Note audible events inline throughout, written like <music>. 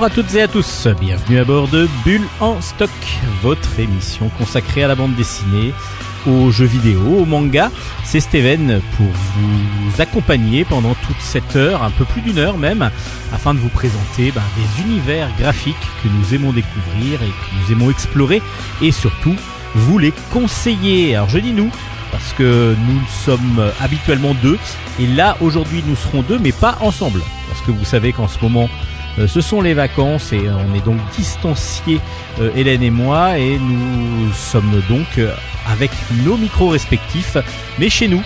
Bonjour à toutes et à tous, bienvenue à bord de Bulle en stock, votre émission consacrée à la bande dessinée, aux jeux vidéo, aux mangas. C'est Steven pour vous accompagner pendant toute cette heure, un peu plus d'une heure même, afin de vous présenter ben, des univers graphiques que nous aimons découvrir et que nous aimons explorer, et surtout vous les conseiller. Alors je dis nous, parce que nous sommes habituellement deux, et là aujourd'hui nous serons deux, mais pas ensemble, parce que vous savez qu'en ce moment euh, ce sont les vacances et on est donc distanciés, euh, Hélène et moi, et nous sommes donc euh, avec nos micros respectifs, mais chez nous.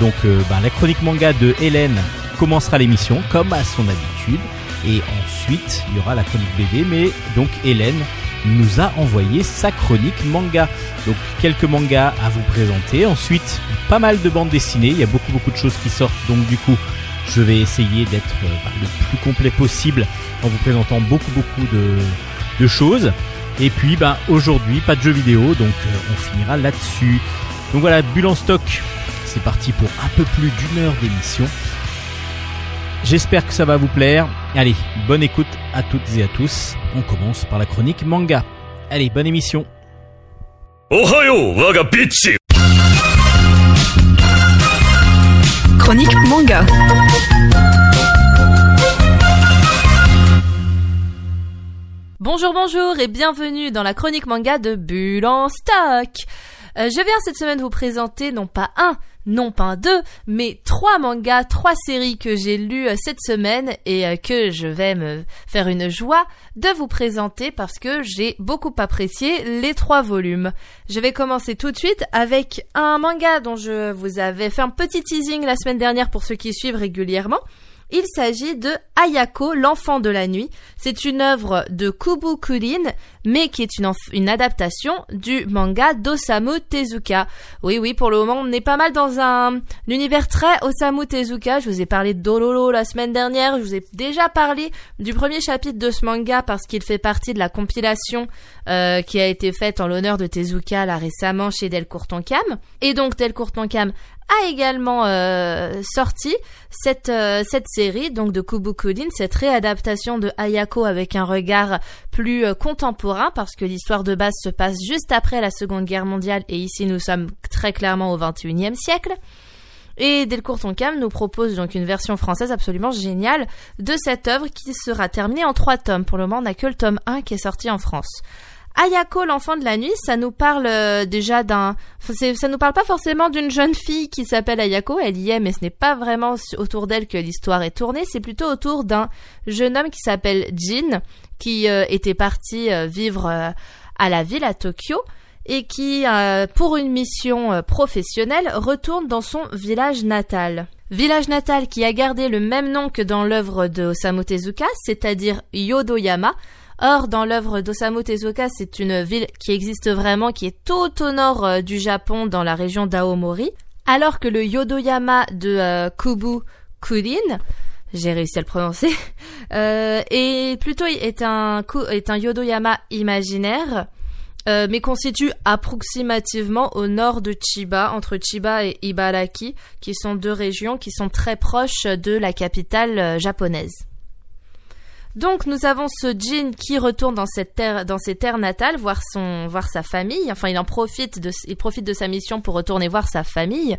donc bah, la chronique manga de Hélène commencera l'émission comme à son habitude, et ensuite il y aura la chronique BD, mais donc Hélène nous a envoyé sa chronique manga. Donc quelques mangas à vous présenter. Ensuite, pas mal de bandes dessinées. Il y a beaucoup beaucoup de choses qui sortent. Donc du coup, je vais essayer d'être euh, bah, le plus complet possible en vous présentant beaucoup beaucoup de, choses. Et puis bah, aujourd'hui, pas de jeux vidéo, donc euh, on finira là-dessus. Donc voilà, Bulle en stock, c'est parti pour un peu plus d'une heure d'émission. J'espère que ça va vous plaire. Allez, bonne écoute à toutes et à tous. On commence par la chronique manga. Allez, bonne émission. Ohayo, waga Chronique manga. Bonjour, bonjour et bienvenue dans la chronique manga de Bulle en. Euh, je viens cette semaine vous présenter non pas un, non pas deux, mais trois mangas, trois séries que j'ai lues euh, cette semaine et euh, que je vais me faire une joie de vous présenter parce que j'ai beaucoup apprécié les trois volumes. Je vais commencer tout de suite avec un manga dont je vous avais fait un petit teasing la semaine dernière pour ceux qui suivent régulièrement. Il s'agit de Ayako, l'enfant de la nuit. C'est une œuvre de Kubu Kurin, mais qui est une, adaptation du manga d'Osamu Tezuka. Oui, oui, pour le moment, on est pas mal dans un, univers très Osamu Tezuka. Je vous ai parlé de Dololo la semaine dernière. Je vous ai déjà parlé du premier chapitre de ce manga parce qu'il fait partie de la compilation euh, qui a été faite en l'honneur de Tezuka là récemment chez Delcourt Tonkam. Et donc Delcourt Tonkam a également euh, sorti cette euh, cette série donc de Kubukurin, cette réadaptation de Ayako avec un regard plus euh, parce que l'histoire de base se passe juste après la Seconde Guerre mondiale et ici nous sommes très clairement au 21e siècle. Et Delcourt Tonkam nous propose donc une version française absolument géniale de cette œuvre qui sera terminée en trois tomes. Pour le moment, on n'a que le tome 1 qui est sorti en France. Ayako, l'enfant de la nuit, ça nous parle euh, déjà d'un, ça nous parle pas forcément d'une jeune fille qui s'appelle Ayako, elle y est, mais ce n'est pas vraiment autour d'elle que l'histoire est tournée, c'est plutôt autour d'un jeune homme qui s'appelle Jin, qui euh, était parti euh, vivre à la ville, à Tokyo, et qui, pour une mission professionnelle, retourne dans son village natal. Village natal qui a gardé le même nom que dans l'œuvre de Osamu Tezuka, c'est-à-dire Yodoyama, Or, dans l'œuvre d'Osamu Tezuka, c'est une ville qui existe vraiment, qui est tout au nord euh, du Japon, dans la région d'Aomori, alors que le Yodoyama de euh, Kubu Kurin, j'ai réussi à le prononcer, <laughs> euh, est plutôt est un est un Yodoyama imaginaire, euh, mais constitue approximativement au nord de Chiba, entre Chiba et Ibaraki, qui sont deux régions qui sont très proches de la capitale japonaise. Donc nous avons ce Jin qui retourne dans cette terre, dans ses terres natales, voir son, voir sa famille. Enfin, il en profite de, il profite de sa mission pour retourner voir sa famille.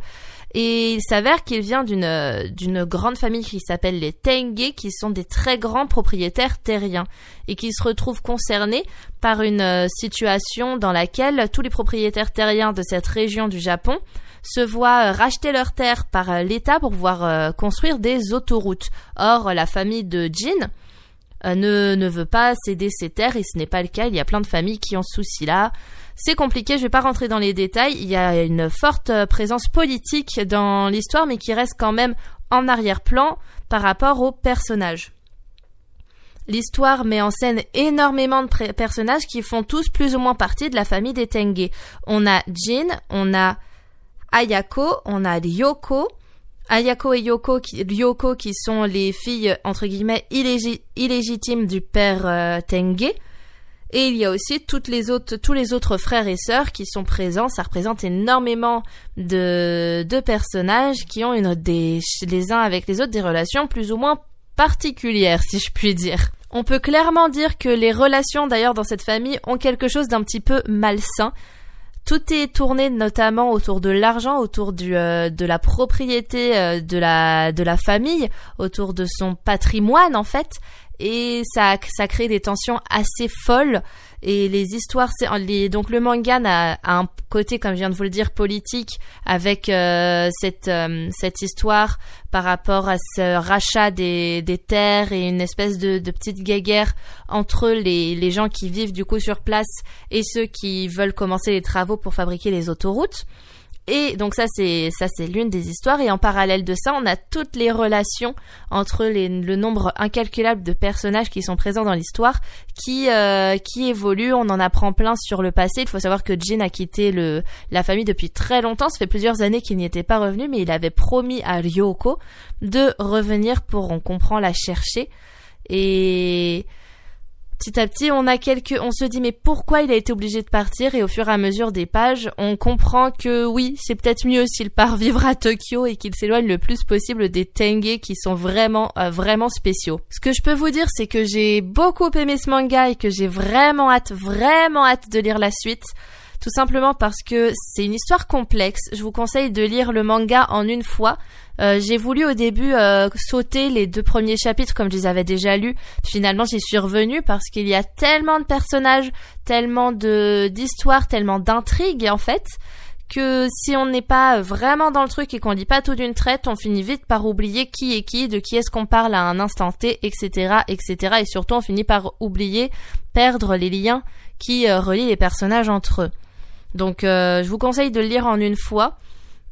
Et il s'avère qu'il vient d'une d'une grande famille qui s'appelle les Tenge, qui sont des très grands propriétaires terriens et qui se retrouvent concernés par une euh, situation dans laquelle tous les propriétaires terriens de cette région du Japon se voient racheter leurs terres par euh, l'État pour pouvoir euh, construire des autoroutes. Or, la famille de Jin euh, ne, ne veut pas céder ses terres et ce n'est pas le cas. Il y a plein de familles qui ont ce souci là. C'est compliqué, je vais pas rentrer dans les détails. Il y a une forte euh, présence politique dans l'histoire, mais qui reste quand même en arrière-plan par rapport aux personnages. L'histoire met en scène énormément de personnages qui font tous plus ou moins partie de la famille des Tenge. On a Jin, on a Ayako, on a Ryoko, Ayako et Yoko qui, qui sont les filles entre guillemets illégitimes du père euh. Et il y a aussi toutes les autres, tous les autres frères et sœurs qui sont présents. Ça représente énormément de, de personnages qui ont une, des, les uns avec les autres des relations plus ou moins particulières, si je puis dire. On peut clairement dire que les relations d'ailleurs dans cette famille ont quelque chose d'un petit peu malsain. Tout est tourné notamment autour de l'argent, autour du, euh, de la propriété euh, de, la, de la famille, autour de son patrimoine en fait, et ça, ça crée des tensions assez folles. Et les histoires c'est donc le manga a, un côté comme je viens de vous le dire politique avec euh, cette euh, cette histoire par rapport à ce rachat des, des terres et une espèce de, de petite guéguerre entre les, les gens qui vivent du coup sur place et ceux qui veulent commencer les travaux pour fabriquer les autoroutes et donc ça c'est ça c'est l'une des histoires. Et en parallèle de ça on a toutes les relations entre les, le nombre incalculable de personnages qui sont présents dans l'histoire qui euh, qui évoluent. On en apprend plein sur le passé. Il faut savoir que Jin a quitté le la famille depuis très longtemps. Ça fait plusieurs années qu'il n'y était pas revenu mais il avait promis à Ryoko de revenir pour on comprend la chercher. Et Petit à petit, on a quelques, on se dit mais pourquoi il a été obligé de partir? Et au fur et à mesure des pages, on comprend que oui, c'est peut-être mieux s'il part <laughs> vivre à Tokyo et qu'il s'éloigne le plus possible des Tengue qui sont vraiment, euh, vraiment spéciaux. Ce que je peux vous dire, c'est que j'ai beaucoup aimé ce manga et que j'ai vraiment hâte, vraiment hâte de lire la suite tout simplement parce que c'est une histoire complexe. Je vous conseille de lire le manga en une fois. Euh, j'ai voulu au début euh, sauter les deux premiers chapitres comme je les avais déjà lus. Finalement, j'y suis revenue parce qu'il y a tellement de personnages, tellement de d'histoires, tellement d'intrigues en fait que si on n'est pas vraiment dans le truc et qu'on lit pas tout d'une traite, on finit vite par oublier qui est qui, de qui est-ce qu'on parle à un instant T, etc., etc. Et surtout, on finit par oublier, perdre les liens qui euh, relient les personnages entre eux. Donc euh, je vous conseille de le lire en une fois.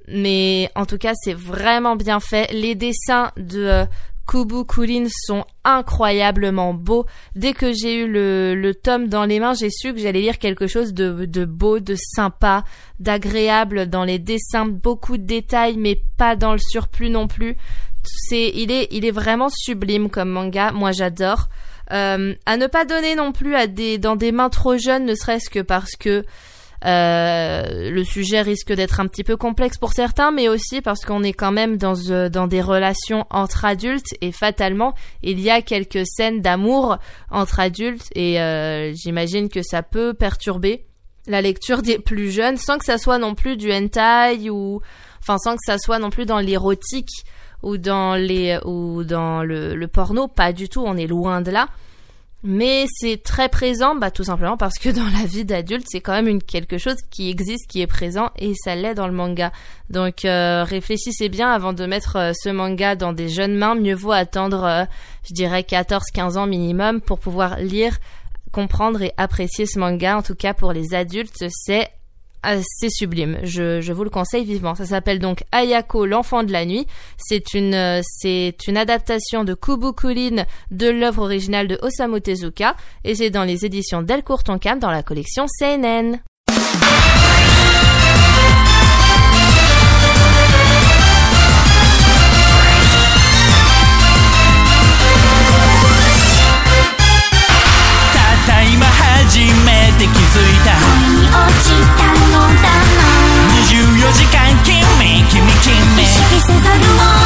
Mais en tout cas, c'est vraiment bien fait. Les dessins de euh, Kubu Kulin sont incroyablement beaux. Dès que j'ai eu le, tome dans les mains, j'ai su que j'allais lire quelque chose de, de beau, de sympa, d'agréable dans les dessins, beaucoup de détails, mais pas dans le surplus non plus. C'est, il est, il est vraiment sublime comme manga. Moi, j'adore. Euh, à ne pas donner non plus à des, dans des mains trop jeunes, ne serait-ce que parce que euh, le sujet risque d'être un petit peu complexe pour certains, mais aussi parce qu'on est quand même dans, euh, des relations entre adultes et fatalement, il y a quelques scènes d'amour entre adultes et euh, j'imagine que ça peut perturber la lecture des plus jeunes sans que ça soit non plus du hentai ou enfin sans que ça soit non plus dans l'érotique ou dans les ou dans le, le porno, pas du tout, on est loin de là. Mais c'est très présent, bah tout simplement parce que dans la vie d'adulte, c'est quand même une, quelque chose qui existe, qui est présent, et ça l'est dans le manga. Donc euh, réfléchissez bien avant de mettre euh, ce manga dans des jeunes mains. Mieux vaut attendre, euh, je dirais 14-15 ans minimum pour pouvoir lire, comprendre et apprécier ce manga. En tout cas pour les adultes, c'est c'est sublime. Je, vous le conseille vivement. Ça s'appelle donc Ayako, l'enfant de la nuit. C'est une, euh, c'est une adaptation de Kubukulin de l'œuvre originale de Osamu Tezuka et c'est dans les éditions Delcourt Tonkam dans la collection 24時間君君君。意識せざるを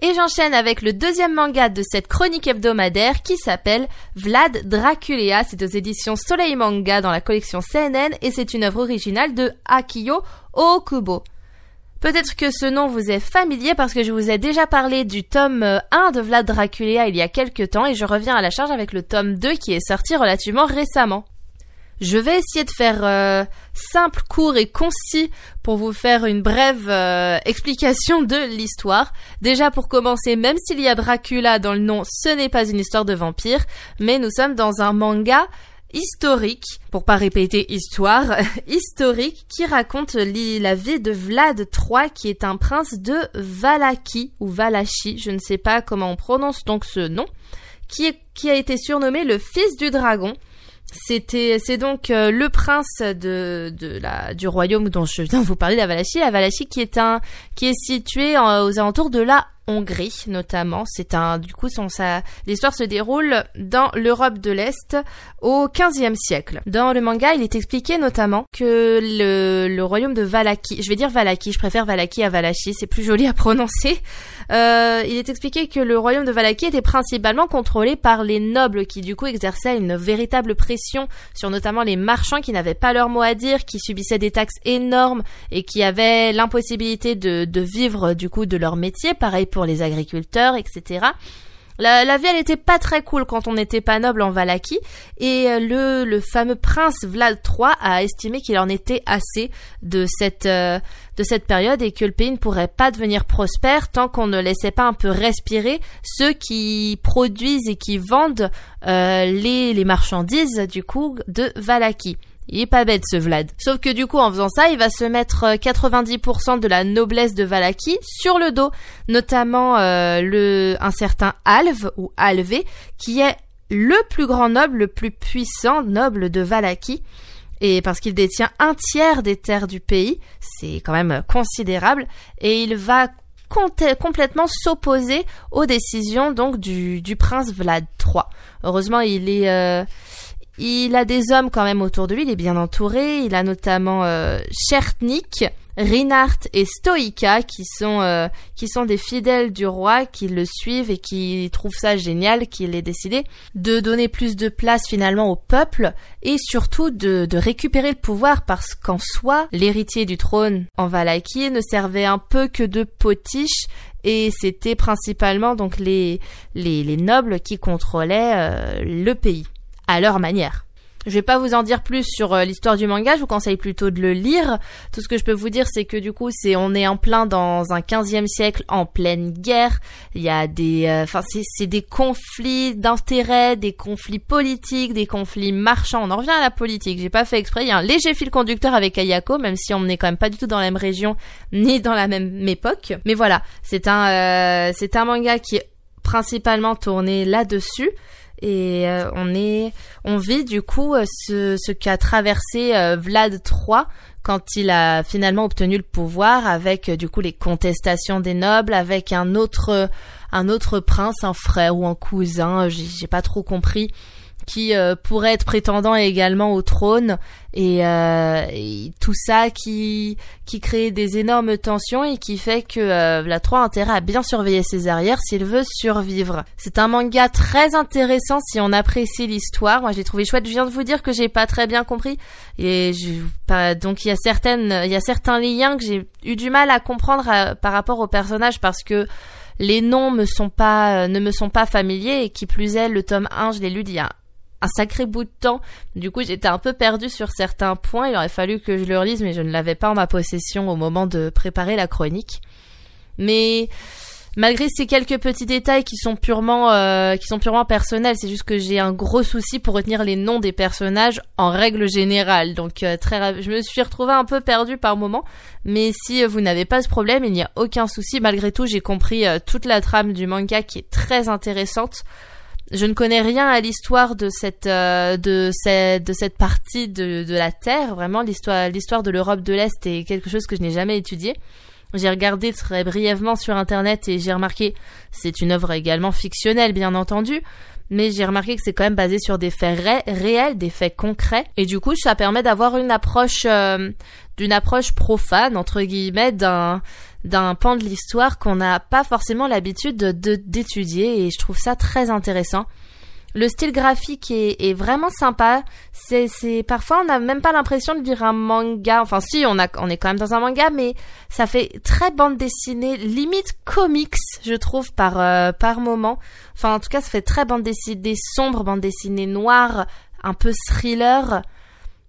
Et j'enchaîne avec le deuxième manga de cette chronique hebdomadaire qui s'appelle Vlad Draculea. C'est aux éditions Soleil Manga dans la collection CNN et c'est une œuvre originale de Akiyo Okubo. Peut-être que ce nom vous est familier parce que je vous ai déjà parlé du tome 1 euh, de Vlad Dracula il y a quelques temps et je reviens à la charge avec le tome 2 qui est sorti relativement récemment. Je vais essayer de faire euh, simple, court et concis pour vous faire une brève euh, explication de l'histoire. Déjà pour commencer, même s'il y a Dracula dans le nom, ce n'est pas une histoire de vampire, mais nous sommes dans un manga historique, pour pas répéter histoire, <laughs> historique qui raconte la vie de Vlad III qui est un prince de Valaki ou Valachi, je ne sais pas comment on prononce donc ce nom, qui, qui a été surnommé le fils du dragon. C'était, c'est donc euh, le prince de, de la, du royaume dont je viens de vous parler, la Valachi, la Valachi qui est un, qui est situé aux alentours de la Hongrie notamment. C'est un du coup son ça l'histoire se déroule dans l'Europe de l'Est au XVe siècle. Dans le manga, il est expliqué notamment que le, le royaume de Valaki, je vais dire Valaki, je préfère Valaki à Valachi, c'est plus joli à prononcer. Euh, il est expliqué que le royaume de Valaki était principalement contrôlé par les nobles qui du coup exerçaient une véritable pression sur notamment les marchands qui n'avaient pas leur mot à dire, qui subissaient des taxes énormes et qui avaient l'impossibilité de, de vivre du coup de leur métier. Les agriculteurs, etc. La, vie, elle était pas très cool quand on n'était pas noble en Valaki, et euh, le, fameux prince Vlad III a estimé qu'il en était assez de cette, euh, de cette période et que le pays ne pourrait pas devenir prospère tant qu'on ne laissait pas un peu respirer ceux qui produisent et qui vendent euh, les, marchandises du coup de Valaki. Il est pas bête ce Vlad. Sauf que du coup en faisant ça, il va se mettre 90% euh, de la noblesse de Valaki sur le dos, notamment euh, le un certain Alve ou Alvé qui est le plus grand noble, le plus puissant noble de Valaki. Et parce qu'il détient un tiers des terres du pays, c'est quand même considérable, et il va complètement s'opposer aux décisions donc du, du prince Vlad III. Heureusement, il est euh, il a des hommes quand même autour de lui, il est bien entouré. Il a notamment euh, Chertnik, Reinhardt et Stoïka qui sont euh, qui sont des fidèles du roi qui le suivent et qui trouvent ça génial qu'il ait décidé de donner plus de place finalement au peuple et surtout de, récupérer le pouvoir parce qu'en soi l'héritier du trône en Valaquie ne servait un peu que de potiche et c'était principalement donc les, les, les nobles qui contrôlaient euh, le pays à leur manière. Je vais pas vous en dire plus sur euh, l'histoire du manga, je vous conseille plutôt de le lire. Tout ce que je peux vous dire, c'est que du coup, c'est on est en plein dans un 15e siècle, en pleine guerre. Il y a des, euh, enfin, c'est des conflits d'intérêts, des conflits politiques, des conflits marchands. On en revient à la politique. J'ai pas fait exprès. Il y a un léger fil conducteur avec Ayako, même si on n'est quand même pas du tout dans la même région ni dans la même époque. Mais voilà, c'est un, euh, c'est un manga qui est principalement tourné là-dessus et euh, on vit du coup euh, ce, ce qu'a traversé euh, Vlad III quand il a finalement obtenu le pouvoir avec du coup les contestations des nobles avec un autre un autre prince un frère ou un cousin j'ai pas trop compris qui euh, pourrait être prétendant également au trône et, euh, tout ça qui qui crée des énormes tensions et qui fait que euh, la 3 a intérêt à bien surveiller ses arrières s'il veut survivre. C'est un manga très intéressant si on apprécie l'histoire. Moi j'ai trouvé chouette. Je viens de vous dire que j'ai pas très bien compris et je, donc il y a certaines il y a certains liens que j'ai eu du mal à comprendre par rapport au personnage parce que les noms me sont pas ne me sont pas familiers et qui plus est le tome 1 je l'ai lu il y a un sacré bout de temps. Du coup, j'étais un peu perdue sur certains points. Il aurait fallu que je le relise, mais je ne l'avais pas en ma possession au moment de préparer la chronique. Mais malgré ces quelques petits détails qui sont purement euh, qui sont purement personnels, c'est juste que j'ai un gros souci pour retenir les noms des personnages en règle générale. Donc euh, très je me suis retrouvée un peu perdue par moment, mais si vous n'avez pas ce problème, il n'y a aucun souci. Malgré tout, j'ai compris euh, toute la trame du manga qui est très intéressante. Je ne connais rien à l'histoire de cette euh, de cette de cette partie de, de la Terre. Vraiment, l'histoire l'histoire de l'Europe de l'Est est quelque chose que je n'ai jamais étudié. J'ai regardé très brièvement sur internet et j'ai remarqué c'est une œuvre également fictionnelle bien entendu, mais j'ai remarqué que c'est quand même basé sur des faits réels, des faits concrets et du coup ça permet d'avoir une approche euh, d'une approche profane entre guillemets d'un d'un pan de l'histoire qu'on n'a pas forcément l'habitude de d'étudier et je trouve ça très intéressant. Le style graphique est, vraiment sympa. C'est, parfois on n'a même pas l'impression de lire un manga. Enfin si, on a, on est quand même dans un manga, mais ça fait très bande dessinée, limite comics, je trouve par euh, par moment. Enfin en tout cas, ça fait très bande dessinée sombre, bande dessinée noire, un peu thriller.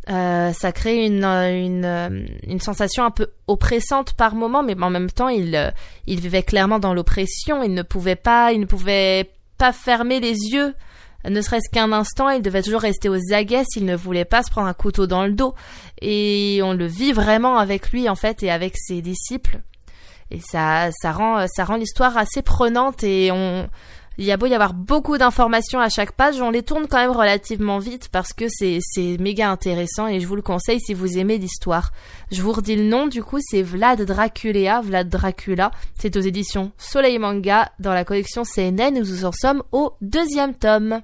Euh, ça crée une, une, euh, une, sensation un peu oppressante par moment, mais en même temps, il, euh, il vivait clairement dans l'oppression. Il ne pouvait pas, il ne pouvait pas fermer les yeux, ne serait-ce qu'un instant. Il devait toujours rester aux aguets s'il ne voulait pas se prendre un couteau dans le dos. Et on le vit vraiment avec lui, en fait, et avec ses disciples. Et ça, ça rend, ça rend l'histoire assez prenante et on, Il y a beau y avoir beaucoup d'informations à chaque page, on les tourne quand même relativement vite parce que c'est c'est méga intéressant et je vous le conseille si vous aimez l'histoire. Je vous redis le nom du coup, c'est Vlad Draculea, Vlad Dracula. C'est aux éditions Soleil Manga dans la collection CNN nous en sommes au deuxième tome.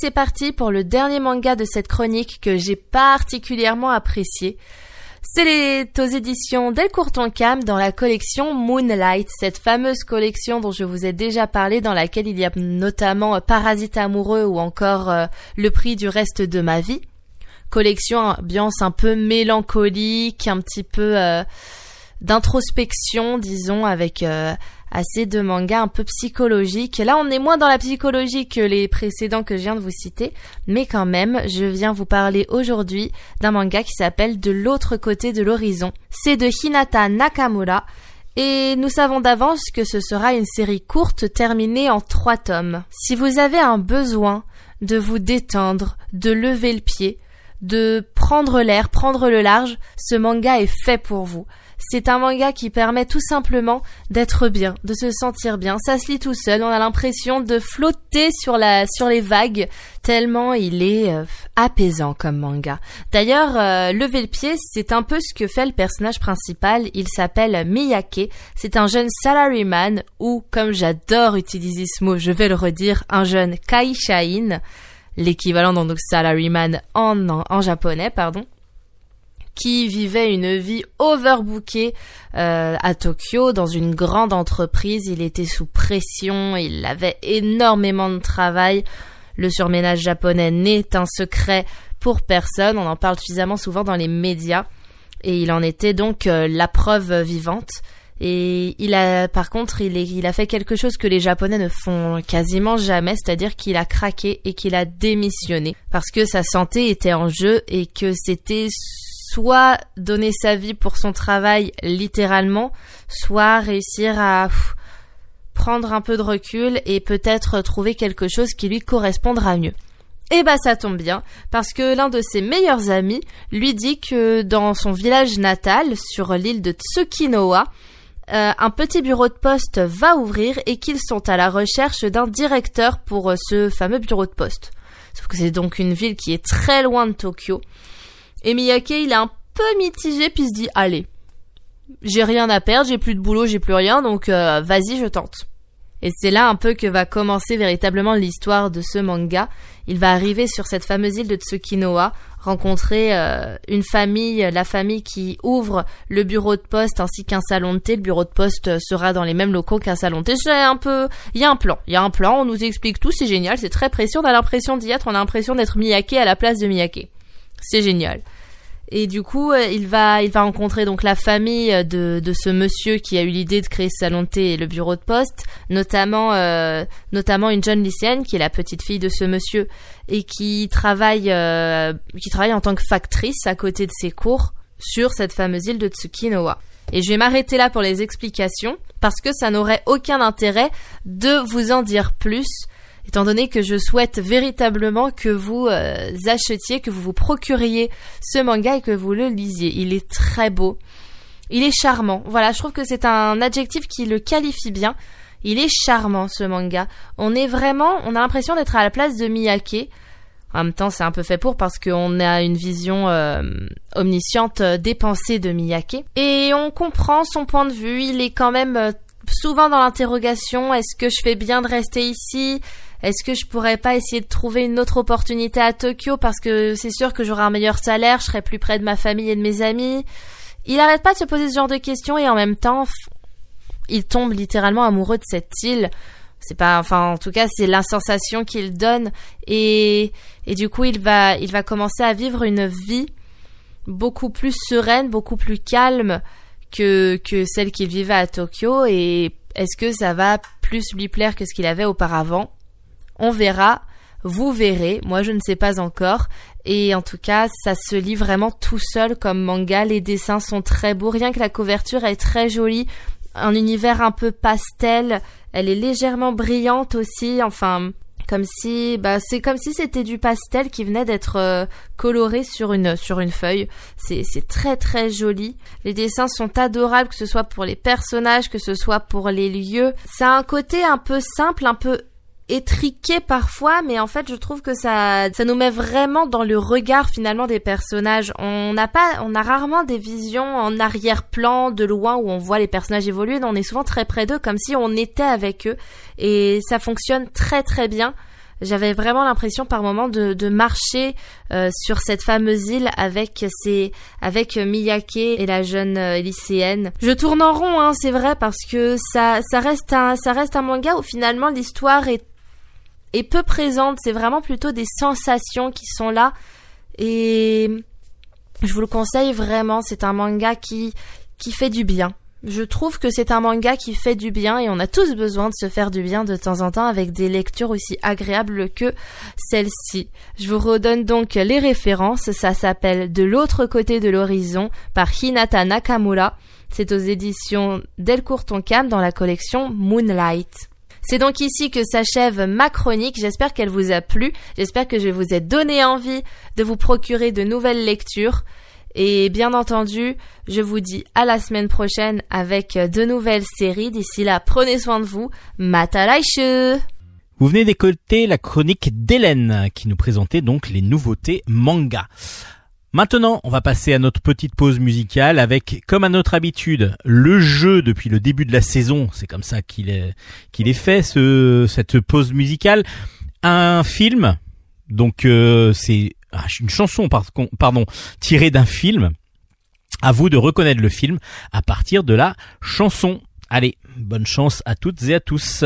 C'est parti pour le dernier manga de cette chronique que j'ai particulièrement apprécié. C'est aux éditions Delcourt Cam dans la collection Moonlight, cette fameuse collection dont je vous ai déjà parlé, dans laquelle il y a notamment Parasite amoureux ou encore euh, Le prix du reste de ma vie. Collection ambiance un peu mélancolique, un petit peu euh, d'introspection, disons, avec euh, assez de mangas un peu psychologiques. Là, on est moins dans la psychologie que les précédents que je viens de vous citer, mais quand même, je viens vous parler aujourd'hui d'un manga qui s'appelle De l'autre côté de l'horizon. C'est de Hinata Nakamura. Et nous savons d'avance que ce sera une série courte terminée en trois tomes. Si vous avez un besoin de vous détendre, de lever le pied, de prendre l'air, prendre le large, ce manga est fait pour vous. C'est un manga qui permet tout simplement d'être bien, de se sentir bien. Ça se lit tout seul, on a l'impression de flotter sur les vagues tellement il est euh, apaisant comme manga. D'ailleurs, euh, lever le pied, c'est un peu ce que fait le personnage principal, il s'appelle Miyake. C'est un jeune salaryman ou comme j'adore utiliser ce mot, je vais le redire, un jeune kaishain, l'équivalent donc salaryman en, en japonais, pardon qui vivait une vie overbookée euh, à Tokyo dans une grande entreprise. Il était sous pression, il avait énormément de travail. Le surménage japonais n'est un secret pour personne. On en parle suffisamment souvent dans les médias. Et il en était donc euh, la preuve vivante. Et il a, par contre, il, il a fait quelque chose que les Japonais ne font quasiment jamais, c'est-à-dire qu'il a craqué et qu'il a démissionné parce que sa santé était en jeu et que c'était soit donner sa vie pour son travail littéralement, soit réussir à prendre un peu de recul et peut-être trouver quelque chose qui lui correspondra mieux. Et eh bah ça tombe bien, parce que l'un de ses meilleurs amis lui dit que dans son village natal, sur l'île de Tsukinoa, euh, un petit bureau de poste va ouvrir et qu'ils sont à la recherche d'un directeur pour euh, ce fameux bureau de poste. Sauf que c'est donc une ville qui est très loin de Tokyo. Et Miyake, il est un peu mitigé, puis se dit, allez, j'ai rien à perdre, j'ai plus de boulot, j'ai plus rien, donc euh, vas-y, je tente. Et c'est là un peu que va commencer véritablement l'histoire de ce manga. Il va arriver sur cette fameuse île de Tsukinoa, rencontrer euh, une famille, la famille qui ouvre le bureau de poste ainsi qu'un salon de thé. Le bureau de poste sera dans les mêmes locaux qu'un salon de thé. C'est un peu, il y a un plan, il y a un plan. On nous explique tout, c'est génial, c'est très précis. On a l'impression d'y être, on a l'impression d'être Miyake à la place de Miyake. C'est génial. Et du coup, euh, il va, il va rencontrer donc la famille de, de ce monsieur qui a eu l'idée de créer ce salon de thé et le bureau de poste, notamment, euh, notamment une jeune lycéenne qui est la petite fille de ce monsieur et qui travaille, euh, qui travaille en tant que factrice à côté de ses cours sur cette fameuse île de Tsukinoa. Et je vais m'arrêter là pour les explications parce que ça n'aurait aucun intérêt de vous en dire plus étant donné que je souhaite véritablement que vous euh, achetiez, que vous vous procuriez ce manga et que vous le lisiez. Il est très beau. Il est charmant. Voilà, je trouve que c'est un adjectif qui le qualifie bien. Il est charmant ce manga. On est vraiment, on a l'impression d'être à la place de Miyake. En même temps, c'est un peu fait pour parce qu'on a une vision euh, omnisciente euh, des pensées de Miyake. Et on comprend son point de vue. Il est quand même souvent dans l'interrogation. Est-ce que je fais bien de rester ici? Est-ce que je pourrais pas essayer de trouver une autre opportunité à Tokyo parce que c'est sûr que j'aurai un meilleur salaire, je serai plus près de ma famille et de mes amis. Il arrête pas de se poser ce genre de questions et en même temps, il tombe littéralement amoureux de cette île. C'est pas, enfin, en tout cas, c'est la sensation qu'il donne et, et du coup, il va, il va commencer à vivre une vie beaucoup plus sereine, beaucoup plus calme que, que celle qu'il vivait à Tokyo et est-ce que ça va plus lui plaire que ce qu'il avait auparavant? On verra. Vous verrez, moi je ne sais pas encore. Et en tout cas, ça se lit vraiment tout seul comme manga. Les dessins sont très beaux. Rien que la couverture est très jolie. Un univers un peu pastel. Elle est légèrement brillante aussi. Enfin, comme si bah c'est comme si c'était du pastel qui venait d'être euh, coloré sur une sur une feuille. C'est c'est très très joli. Les dessins sont adorables que ce soit pour les personnages, que ce soit pour les lieux. Ça a un côté un peu simple, un peu étriqué parfois, mais en fait, je trouve que ça, ça nous met vraiment dans le regard finalement des personnages. On n'a pas, on a rarement des visions en arrière-plan, de loin, où on voit les personnages évoluer. on est souvent très près d'eux, comme si on était avec eux, et ça fonctionne très très bien. J'avais vraiment l'impression par moment de, de marcher euh, sur cette fameuse île avec ces, avec Miyake et la jeune euh, lycéenne. Je tourne en rond, hein, c'est vrai, parce que ça, ça reste un, ça reste un manga où finalement l'histoire est est peu présente. C'est vraiment plutôt des sensations qui sont là. Et je vous le conseille vraiment. C'est un manga qui, qui fait du bien. Je trouve que c'est un manga qui fait du bien et on a tous besoin de se faire du bien de temps en temps avec des lectures aussi agréables que celle-ci. Je vous redonne donc les références. Ça s'appelle De l'autre côté de l'horizon par Hinata Nakamura. C'est aux éditions Delcourt Tonkam dans la collection Moonlight. C'est donc ici que s'achève ma chronique. J'espère qu'elle vous a plu. J'espère que je vous ai donné envie de vous procurer de nouvelles lectures. Et bien entendu, je vous dis à la semaine prochaine avec de nouvelles séries. D'ici là, prenez soin de vous. Matalaishu Vous venez d'écouter la chronique d'Hélène qui nous présentait donc les nouveautés manga. Maintenant, on va passer à notre petite pause musicale avec, comme à notre habitude, le jeu depuis le début de la saison. C'est comme ça qu'il est, qu'il est fait, ce, cette pause musicale. Un film, donc euh, c'est ah, une chanson, pardon, tirée d'un film. À vous de reconnaître le film à partir de la chanson. Allez, bonne chance à toutes et à tous.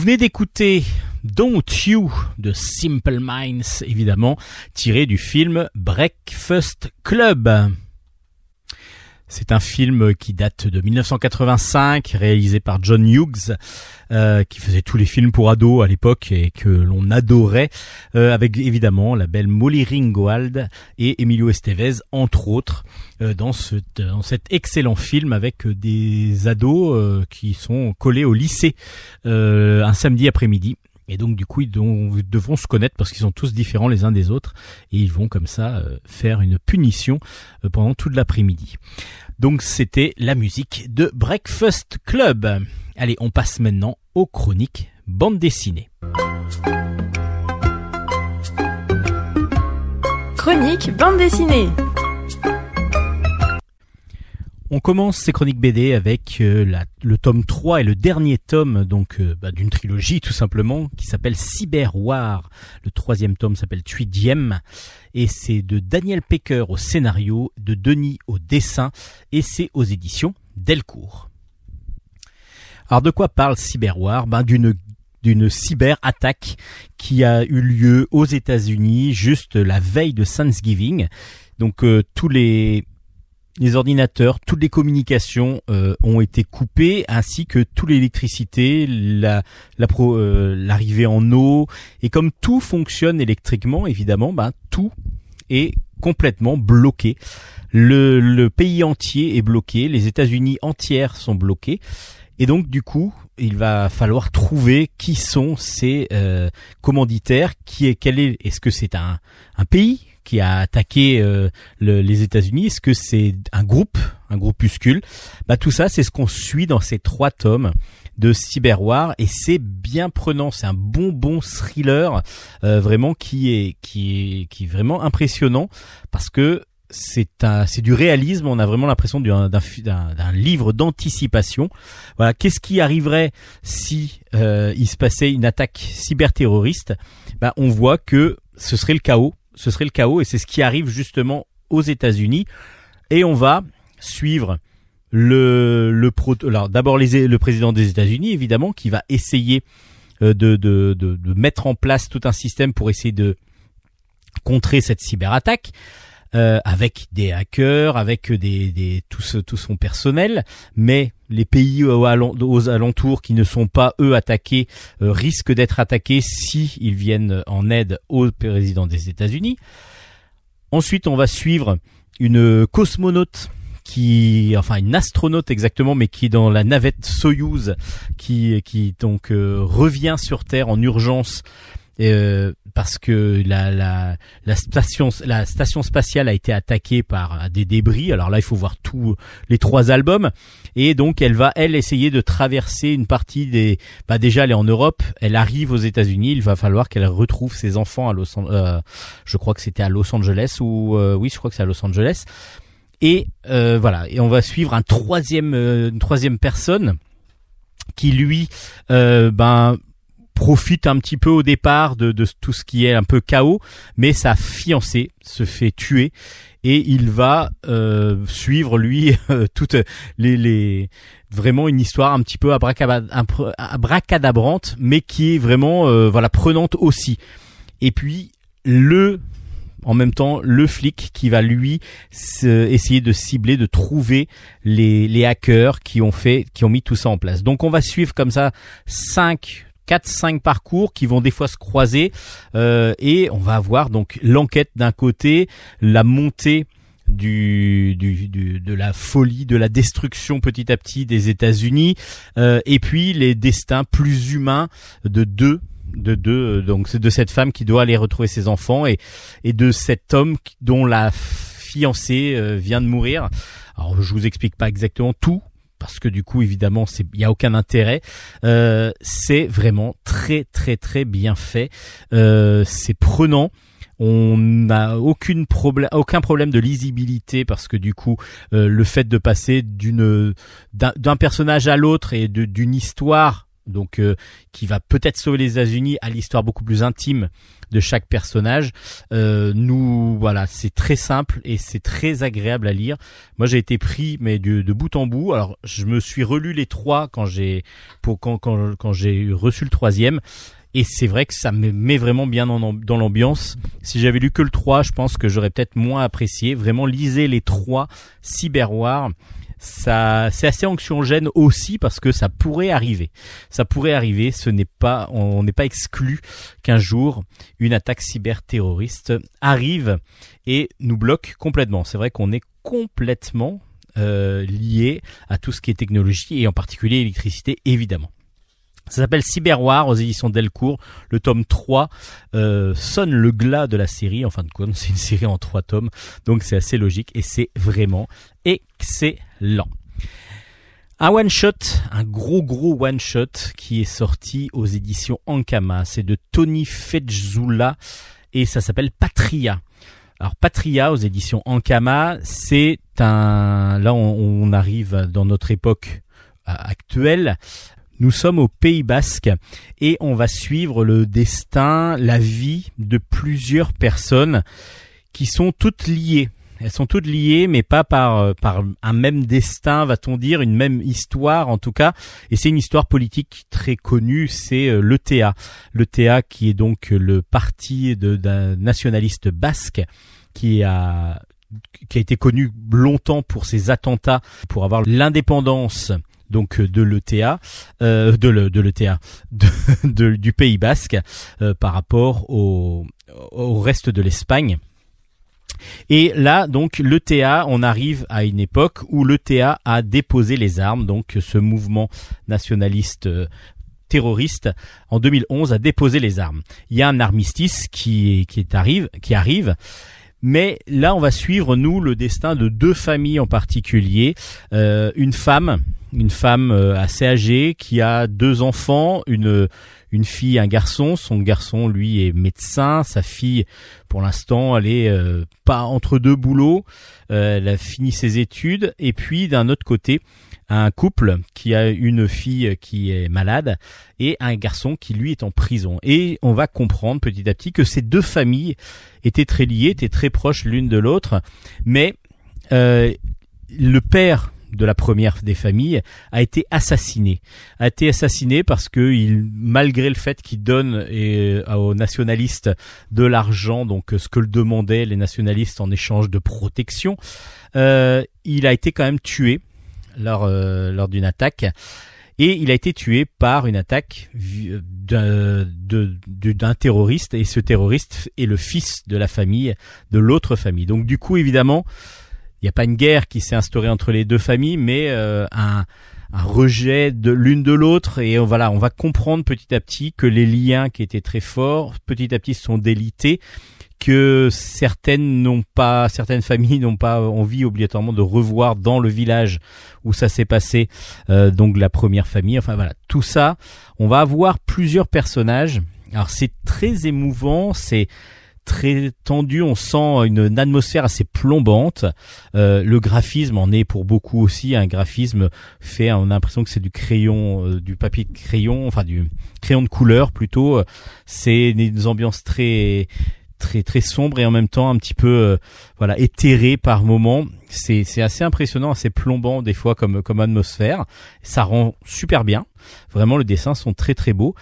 Venez d'écouter Don't You de Simple Minds, évidemment, tiré du film Breakfast Club. C'est un film qui date de 1985, réalisé par John Hughes, euh, qui faisait tous les films pour ados à l'époque et que l'on adorait, euh, avec évidemment la belle Molly Ringwald et Emilio Estevez, entre autres, euh, dans, ce, dans cet excellent film avec des ados qui sont collés au lycée un samedi après-midi. Et donc du coup, ils devront se connaître parce qu'ils sont tous différents les uns des autres et ils vont comme ça faire une punition pendant toute l'après-midi. Donc c'était la musique de Breakfast Club. Allez, on passe maintenant aux chroniques bande dessinée. Chronique bande dessinée. On commence ces chroniques BD avec euh, le tome 3 et le dernier tome donc euh, bah, d'une trilogie tout simplement qui s'appelle Cyber War. Le troisième tome s'appelle Tuidiem et c'est de Daniel Pecker au scénario, de Denis au dessin et c'est aux éditions Delcourt. Alors de quoi parle Cyber War? Ben, d'une d'une cyber attaque qui a eu lieu aux États-Unis juste la veille de Thanksgiving. Donc euh, tous les les ordinateurs, toutes les communications euh, ont été coupées, ainsi que toute l'électricité, euh, l'arrivée en eau, et comme tout fonctionne électriquement, évidemment, ben, tout est complètement bloqué. Le, pays entier est bloqué, les États-Unis entières sont bloqués, et donc du coup, il va falloir trouver qui sont ces euh, commanditaires, qui est, quel est, est-ce que c'est un pays qui a attaqué euh, les États-Unis. Est-ce que c'est un groupe, un groupuscule? Bah tout ça, c'est ce qu'on suit dans ces trois tomes de Cyberwar. Et c'est bien prenant. C'est un bon bon thriller euh, vraiment qui est qui est qui est vraiment impressionnant. Parce que c'est c'est du réalisme. On a vraiment l'impression d'un, d'un, livre d'anticipation. Voilà, qu'est-ce qui arriverait si euh, il se passait une attaque cyberterroriste? Bah, on voit que ce serait le chaos ce serait le chaos et c'est ce qui arrive justement aux États-Unis. Et on va suivre le le pro, alors d'abord le président des États-Unis évidemment qui va essayer euh, de, de, de, mettre en place tout un système pour essayer de contrer cette cyberattaque. Euh, avec des hackers, avec des, des tout, ce, tout son personnel, mais les pays aux, alentours qui ne sont pas eux attaqués euh, risquent d'être attaqués si viennent en aide au président des États-Unis. Ensuite, on va suivre une cosmonaute qui, enfin une astronaute exactement, mais qui est dans la navette Soyuz, qui, qui donc euh, revient sur Terre en urgence euh, parce que la, la, la, station la station spatiale a été attaquée par des débris. Alors là, il faut voir tous les trois albums et donc elle va elle essayer de traverser une partie des. Bah déjà, elle est en Europe, elle arrive aux États-Unis. Il va falloir qu'elle retrouve ses enfants à Los Angeles. Euh, je crois que c'était à Los Angeles ou euh, oui, je crois que c'est à Los Angeles. Et euh, voilà, et on va suivre un troisième, une troisième personne qui lui, ben profite un petit peu au départ de, tout ce qui est un peu chaos, mais sa fiancée se fait tuer et il va euh, suivre lui <laughs> euh, toutes les, les vraiment une histoire un petit peu abracadabrante, mais qui est vraiment euh, voilà prenante aussi. Et puis le en même temps le flic qui va lui essayer de cibler, de trouver les, les hackers qui ont fait, qui ont mis tout ça en place. Donc on va suivre comme ça cinq 4-5 parcours qui vont des fois se croiser euh, et on va avoir donc l'enquête d'un côté, la montée du, du, de la folie, de la destruction petit à petit des États-Unis, euh, et puis les destins plus humains de deux de deux donc c'est de cette femme qui doit aller retrouver ses enfants et et de cet homme dont la fiancée euh, vient de mourir. Alors je vous explique pas exactement tout parce que du coup évidemment il y a aucun intérêt. Euh, c'est vraiment très très très bien fait. Euh, c'est prenant. On n'a aucune problème aucun problème de lisibilité parce que du coup euh, le fait de passer d'une d'un personnage à l'autre et d'une histoire donc qui va peut-être sauver les États-Unis à l'histoire beaucoup plus intime de chaque personnage. Euh, nous, voilà, c'est très simple et c'est très agréable à lire. Moi, j'ai été pris, mais de, de, bout en bout. Alors, je me suis relu les trois quand j'ai pour quand quand, quand j'ai reçu le troisième. Et c'est vrai que ça me met vraiment bien dans, l'ambiance. Si j'avais lu que le 3, je pense que j'aurais peut-être moins apprécié. Vraiment, lisez les trois Cyber War ça c'est assez anxiogène aussi parce que ça pourrait arriver. Ça pourrait arriver, ce n'est pas on n'est pas exclu qu'un jour une attaque cyberterroriste arrive et nous bloque complètement. C'est vrai qu'on est complètement euh, lié à tout ce qui est technologie et en particulier électricité évidemment. Ça s'appelle Cyberwar aux éditions Delcourt. Le tome 3 euh, sonne le glas de la série. En fin de compte, <laughs> c'est une série en trois tomes. Donc c'est assez logique et c'est vraiment excellent. Un one shot, un gros gros one shot qui est sorti aux éditions Ankama. C'est de Tony Fejzula et ça s'appelle Patria. Alors Patria aux éditions Ankama, c'est un là on, on, arrive dans notre époque euh, actuelle nous sommes au Pays Basque et on va suivre le destin, la vie de plusieurs personnes qui sont toutes liées. Elles sont toutes liées, mais pas par euh, par un même destin, va-t-on dire, une même histoire en tout cas. Et c'est une histoire politique très connue, c'est euh, l'ETA. L'ETA qui est donc le parti d'un nationaliste basque qui a qui a été connu longtemps pour ses attentats pour avoir l'indépendance donc euh, de l'ETA, de l'ETA, <laughs> du Pays Basque par rapport au, au reste de l'Espagne. Et là, donc, l'ETA, on arrive à une époque où l'ETA a déposé les armes, donc ce mouvement nationaliste terroriste en 2011 a déposé les armes. Il y a un armistice qui, qui arrive, qui arrive mais là, on va suivre, nous, le destin de deux familles en particulier. Euh, une femme, une femme euh, assez âgée qui a deux enfants, une, une fille, un garçon. Son garçon, lui, est médecin. Sa fille, pour l'instant, elle est euh, pas entre deux boulots. elle a fini ses études. Et puis, d'un autre côté, un couple qui a une fille qui est malade et un garçon qui lui est en prison. Et on va comprendre petit à petit que ces deux familles étaient très liées, étaient très proches l'une de l'autre, mais euh, le père de la première des familles a été assassiné. A été assassiné parce que il, malgré le fait qu'il donne euh, aux nationalistes de l'argent, donc ce que le demandaient les nationalistes en échange de protection, euh, il a été quand même tué lors, euh, lors d'une attaque. Et il a été tué par une attaque d'un terroriste. Et ce terroriste est le fils de la famille, de l'autre famille. Donc du coup, évidemment, il n'y a pas une guerre qui s'est instaurée entre les deux familles, mais euh, un, un rejet de l'une de l'autre et voilà on va comprendre petit à petit que les liens qui étaient très forts petit à petit sont délités que certaines n'ont pas, certaines familles n'ont pas envie obligatoirement de revoir dans le village où ça s'est passé, euh, donc la première famille. Enfin voilà, tout ça, on va avoir plusieurs personnages. Alors c'est très émouvant, c'est très tendu, on sent une, atmosphère assez plombante. Euh, le graphisme en est pour beaucoup aussi un graphisme fait, on a l'impression que c'est du crayon, euh, du papier de crayon, enfin du crayon de couleur plutôt. C'est des ambiances très très très sombre et en même temps un petit peu euh, voilà éthéré par moment. C'est c'est assez impressionnant, assez plombant des fois comme comme atmosphère. Ça rend super bien. Vraiment, les dessins sont très très beaux.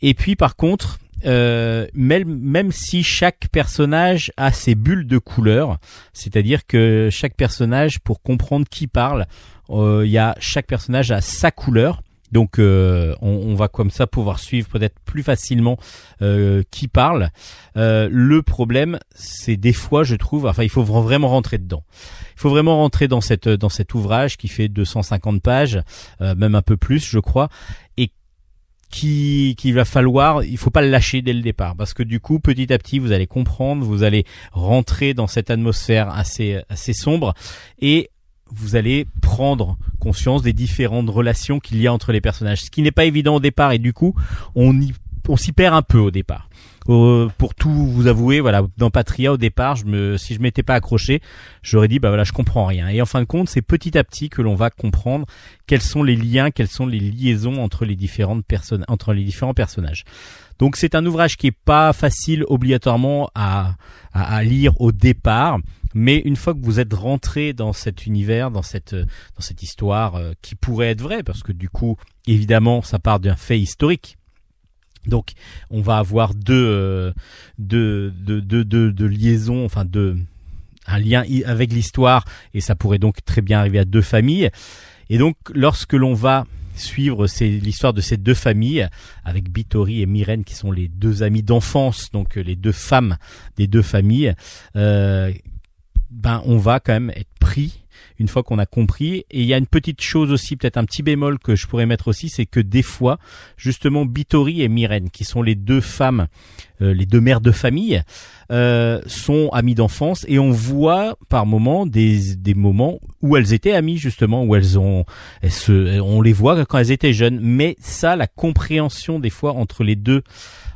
Et puis par contre, euh, même, même si chaque personnage a ses bulles de couleur, c'est-à-dire que chaque personnage, pour comprendre qui parle, euh, y a chaque personnage a sa couleur. Donc euh, on, va comme ça pouvoir suivre peut-être plus facilement euh, qui parle. Euh, le problème, c'est des fois, je trouve, enfin, il faut vraiment rentrer dedans. Il faut vraiment rentrer dans cette dans cet ouvrage qui fait 250 pages, même un peu plus, je crois, et qui qu'il va falloir, il faut pas le lâcher dès le départ, parce que du coup, petit à petit, vous allez comprendre, vous allez rentrer dans cette atmosphère assez assez sombre et vous allez prendre conscience des différentes relations qu'il y a entre les personnages. Ce qui n'est pas évident au départ et du coup, on on s'y perd un peu au départ. Pour tout vous avouer, voilà, dans Patria au départ, je me, si je m'étais pas accroché, j'aurais dit bah voilà, je comprends rien. Et en fin de compte, c'est petit à petit que l'on va comprendre quels sont les liens, quelles sont les liaisons entre les différentes personnes, entre les différents personnages. Donc c'est un ouvrage qui est pas facile obligatoirement à, à, lire au départ, mais une fois que vous êtes rentré dans cet univers, dans cette dans cette histoire euh, qui pourrait être vraie, parce que du coup, évidemment, ça part d'un fait historique. Donc, on va avoir deux, deux, deux, deux, deux, liaisons, enfin deux, un lien avec l'histoire, et ça pourrait donc très bien arriver à deux familles. Et donc, lorsque l'on va suivre l'histoire de ces deux familles avec Bitori et Myrène qui sont les deux amis d'enfance, donc les deux femmes des deux familles. Euh, ben on va quand même être pris une fois qu'on a compris. Et il y a une petite chose aussi, peut-être un petit bémol que je pourrais mettre aussi, c'est que des fois, justement, Bitori et Myrène, qui sont les deux femmes, euh, les deux mères de famille, euh, sont amies d'enfance et on voit par moments des, des moments où elles étaient amies justement, où elles ont, elles se, on les voit quand elles étaient jeunes. Mais ça, la compréhension des fois entre les deux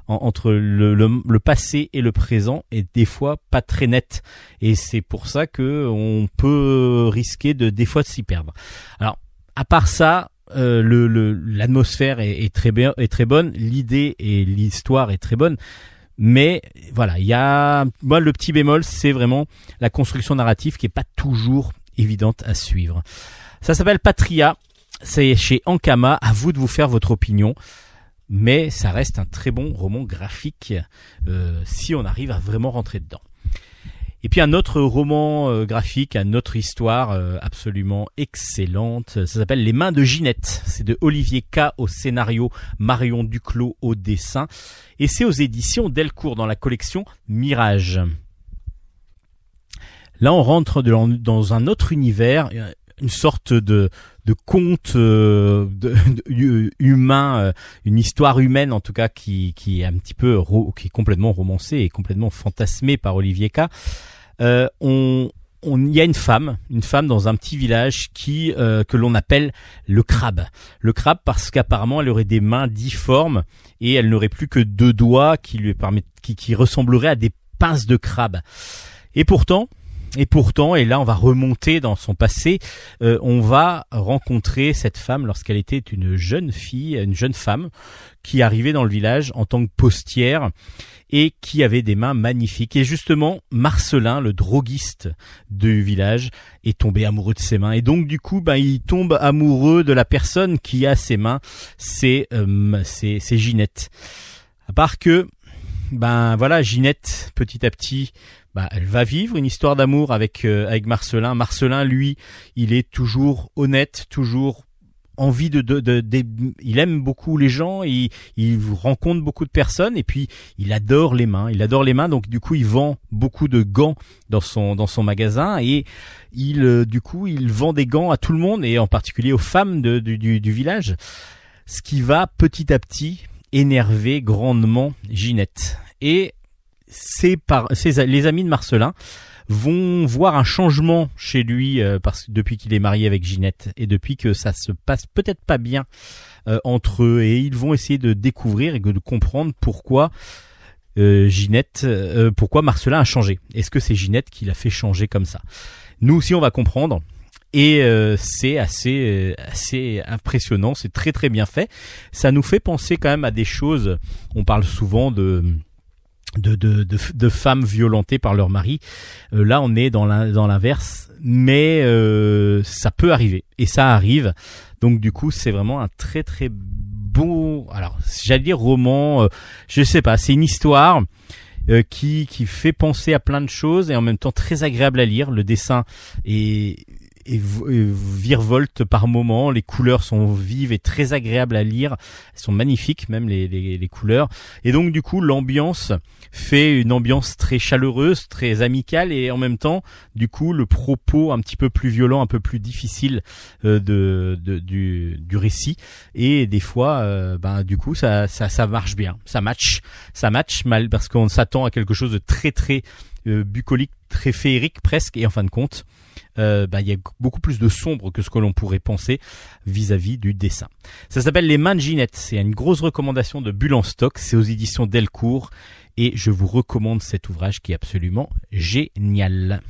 entre le, le, passé et le présent est des fois pas très net et c'est pour ça que on peut risquer de des fois de s'y perdre. Alors à part ça, euh, le l'atmosphère est, est, très bien est très bonne, l'idée et l'histoire est très bonne. Mais voilà, il y a moi le petit bémol, c'est vraiment la construction narrative qui est pas toujours évidente à suivre. Ça s'appelle Patria, c'est chez Ankama. À vous de vous faire votre opinion mais ça reste un très bon roman graphique euh, si on arrive à vraiment rentrer dedans. Et puis un autre roman euh, graphique, une autre histoire euh, absolument excellente, ça s'appelle Les mains de Ginette. C'est de Olivier K au scénario, Marion Duclos au dessin, et c'est aux éditions Delcourt dans la collection Mirage. Là on rentre dans un autre univers, une sorte de, de conte euh, de, humain, euh, une histoire humaine en tout cas qui, qui est un petit peu qui est complètement romancée et complètement fantasmée par Olivier K. Euh, on il y a une femme, une femme dans un petit village qui euh, que l'on appelle le crabe. Le crabe parce qu'apparemment elle aurait des mains difformes et elle n'aurait plus que deux doigts qui lui permettent qui, qui ressembleraient à des pinces de crabe. Et pourtant, et pourtant, et là on va remonter dans son passé, euh, on va rencontrer cette femme lorsqu'elle était une jeune fille, une jeune femme qui arrivait dans le village en tant que postière et qui avait des mains magnifiques. Et justement, Marcelin, le droguiste du village, est tombé amoureux de ses mains. Et donc du coup, ben, il tombe amoureux de la personne qui a ses mains, c'est euh, c'est Ginette. À part que, ben voilà, Ginette, petit à petit, bah, elle va vivre une histoire d'amour avec euh, avec Marcelin. Marcelin, lui, il est toujours honnête, toujours envie de, de, de, il aime beaucoup les gens, il, il rencontre beaucoup de personnes et puis il adore les mains, il adore les mains donc du coup il vend beaucoup de gants dans son dans son magasin et il euh, du coup il vend des gants à tout le monde et en particulier aux femmes de, du, du, du village, ce qui va petit à petit énerver grandement Ginette et c'est par les amis de Marcelin vont voir un changement chez lui euh, parce depuis qu'il est marié avec Ginette et depuis que ça se passe peut-être pas bien euh, entre eux et ils vont essayer de découvrir et de comprendre pourquoi euh, Ginette pourquoi Marcelin a changé. Est-ce que c'est Ginette qui l'a fait changer comme ça? Nous aussi on va comprendre et c'est assez assez impressionnant, c'est très très bien fait. Ça nous fait penser quand même à des choses. On parle souvent de de, de, de, femmes violentées par leur mari. Euh, là, on est dans l'inverse, mais euh, ça peut arriver et ça arrive. Donc du coup, c'est vraiment un très très beau. Alors, j'allais dire roman. Euh, je sais pas. C'est une histoire. qui, qui fait penser à plein de choses et en même temps très agréable à lire. Le dessin est et, virevolte par moments. Les couleurs sont vives et très agréables à lire. Elles sont magnifiques, même les, les, les couleurs. Et donc du coup, l'ambiance fait une ambiance très chaleureuse, très amicale et en même temps, du coup, le propos un petit peu plus violent, un peu plus difficile euh, de, de, du, du récit. Et des fois, euh, ben du coup, ça, ça, ça marche bien, ça match, ça match mal parce qu'on s'attend à quelque chose de très très euh, bucolique, très féerique presque. Et en fin de compte, euh, bah, il y a beaucoup plus de sombre que ce que l'on pourrait penser vis-à-vis du dessin. Ça s'appelle Les Mains de Ginette. C'est une grosse recommandation de Bulle en stock. C'est aux éditions Delcourt et je vous recommande cet ouvrage qui est absolument génial.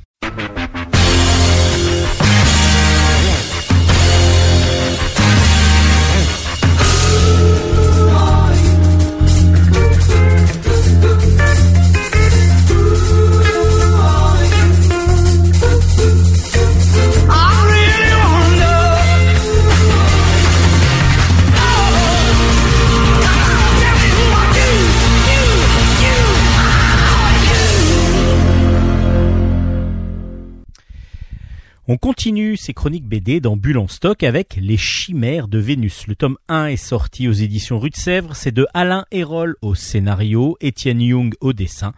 On continue ces chroniques BD dans Bulle en stock avec Les Chimères de Vénus. Le tome 1 est sorti aux éditions Rue de Sèvres. C'est de Alain Hérol au scénario, Étienne Young au dessin.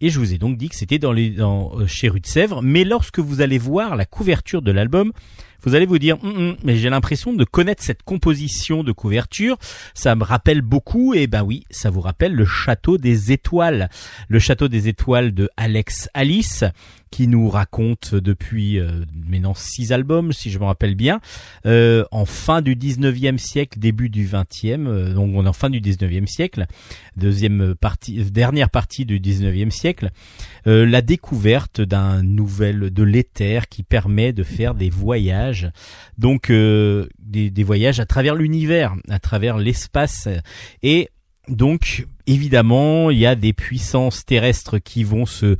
Et je vous ai donc dit que c'était dans les, dans, euh, chez Rue de Sèvres. Mais lorsque vous allez voir la couverture de l'album, vous allez vous dire, hum, hum, mais j'ai l'impression de connaître cette composition de couverture. Ça me rappelle beaucoup, et ben oui, ça vous rappelle le Château des Étoiles. Le Château des Étoiles de Alex Alice, qui nous raconte depuis euh, maintenant six albums, si je me rappelle bien, euh, en fin du 19e siècle, début du 20e, euh, donc on est en fin du 19e siècle, deuxième partie, dernière partie du 19e siècle, euh, la découverte d'un nouvel de l'éther qui permet de faire des voyages, donc euh, des, des voyages à travers l'univers, à travers l'espace et donc évidemment il y a des puissances terrestres qui vont se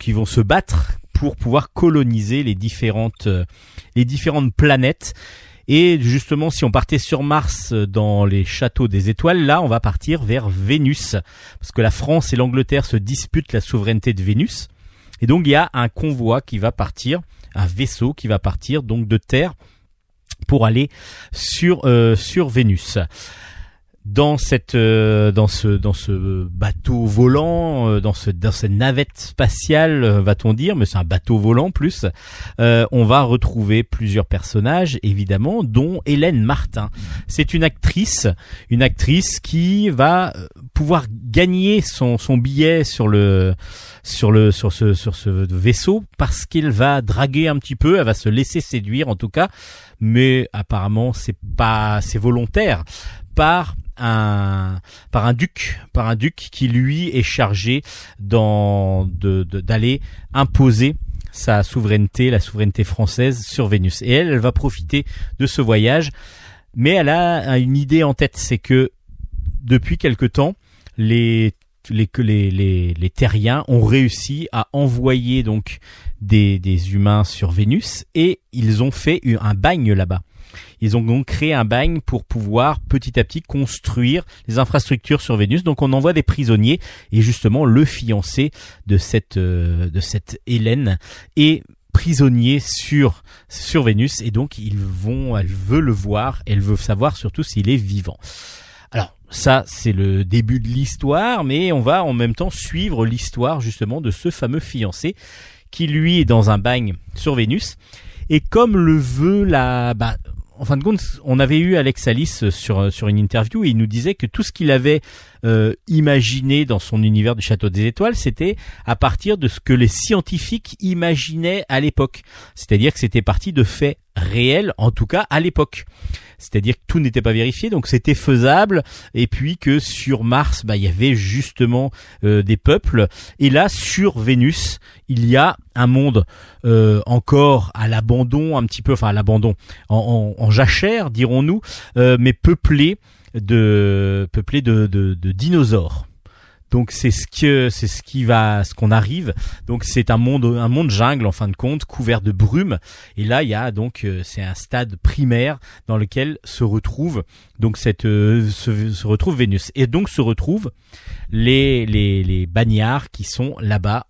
qui vont se battre pour pouvoir coloniser les différentes euh, les différentes planètes. Et justement, si on partait sur Mars euh, dans les châteaux des étoiles, là, on va partir vers Vénus, parce que la France et l'Angleterre se disputent la souveraineté de Vénus. Et donc, il y a un convoi qui va partir, un vaisseau qui va partir donc de Terre pour aller sur euh, sur Vénus dans cette euh, dans ce dans ce bateau volant euh, dans ce dans cette navette spatiale euh, va-t-on dire mais c'est un bateau volant plus euh, on va retrouver plusieurs personnages évidemment dont Hélène Martin. C'est une actrice une actrice qui va euh, pouvoir gagner son son billet sur le sur le sur ce sur ce vaisseau parce qu'il va draguer un petit peu elle va se laisser séduire en tout cas. Mais apparemment c'est pas c'est volontaire par un par un duc par un duc qui lui est chargé dans de d'aller imposer sa souveraineté la souveraineté française sur Vénus. Et elle elle va profiter de ce voyage. Mais elle a une idée en tête c'est que depuis quelque temps les les les, les terriens ont réussi à envoyer donc des des humains sur Vénus et ils ont fait un bagne là-bas ils ont donc créé un bagne pour pouvoir petit à petit construire les infrastructures sur Vénus. Donc on envoie des prisonniers et justement le fiancé de cette euh, de cette Hélène est prisonnier sur sur Vénus et donc ils vont elle veut le voir, elle veut savoir surtout s'il est vivant. Alors ça c'est le début de l'histoire mais on va en même temps suivre l'histoire justement de ce fameux fiancé qui lui est dans un bagne sur Vénus et comme le veut la bah, en fin de compte, on avait eu Alex Alice sur sur une interview et il nous disait que tout ce qu'il avait euh, imaginé dans son univers du Château des Étoiles, c'était à partir de ce que les scientifiques imaginaient à l'époque. C'est-à-dire que c'était parti de faits réels, en tout cas à l'époque. C'est-à-dire que tout n'était pas vérifié, donc c'était faisable. Et puis que sur Mars, bah, il y avait justement euh, des peuples. Et là, sur Vénus, il y a un monde euh, encore à l'abandon, un petit peu, enfin à l'abandon, en, en, jachère, dirons-nous, euh, mais peuplé de peuplé de dinosaures. Donc c'est ce que c'est ce qui va ce qu'on arrive. Donc c'est un monde un monde jungle en fin de compte couvert de brume et là il y a donc euh, c'est un stade primaire dans lequel se retrouve donc cette euh, se, se retrouve Vénus et donc se retrouvent les les les bagnards qui sont là-bas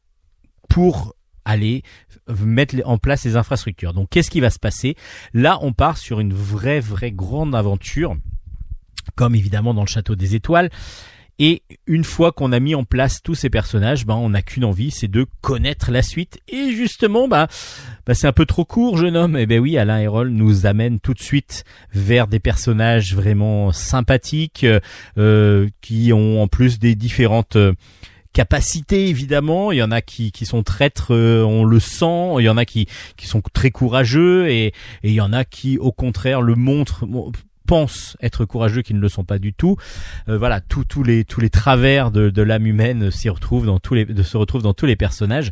pour aller mettre en place les infrastructures. Donc qu'est-ce qui va se passer? Là, on part sur une vraie vraie grande aventure comme évidemment dans le château des étoiles et une fois qu'on a mis en place tous ces personnages, ben on n'a qu'une envie, c'est de connaître la suite. Et justement, bah, bah c'est un peu trop court, jeune homme. Et ben oui, Alain Hérol nous amène tout de suite vers des personnages vraiment sympathiques, euh, qui ont en plus des différentes euh, capacités évidemment. Il y en a qui, qui sont traîtres, euh, on le sent. Il y en a qui, qui sont très courageux et, il y en a qui au contraire le montrent. Pensent être courageux qui ne le sont pas du tout. Euh, voilà, tous les travers de, l'âme humaine se retrouvent dans tous les personnages.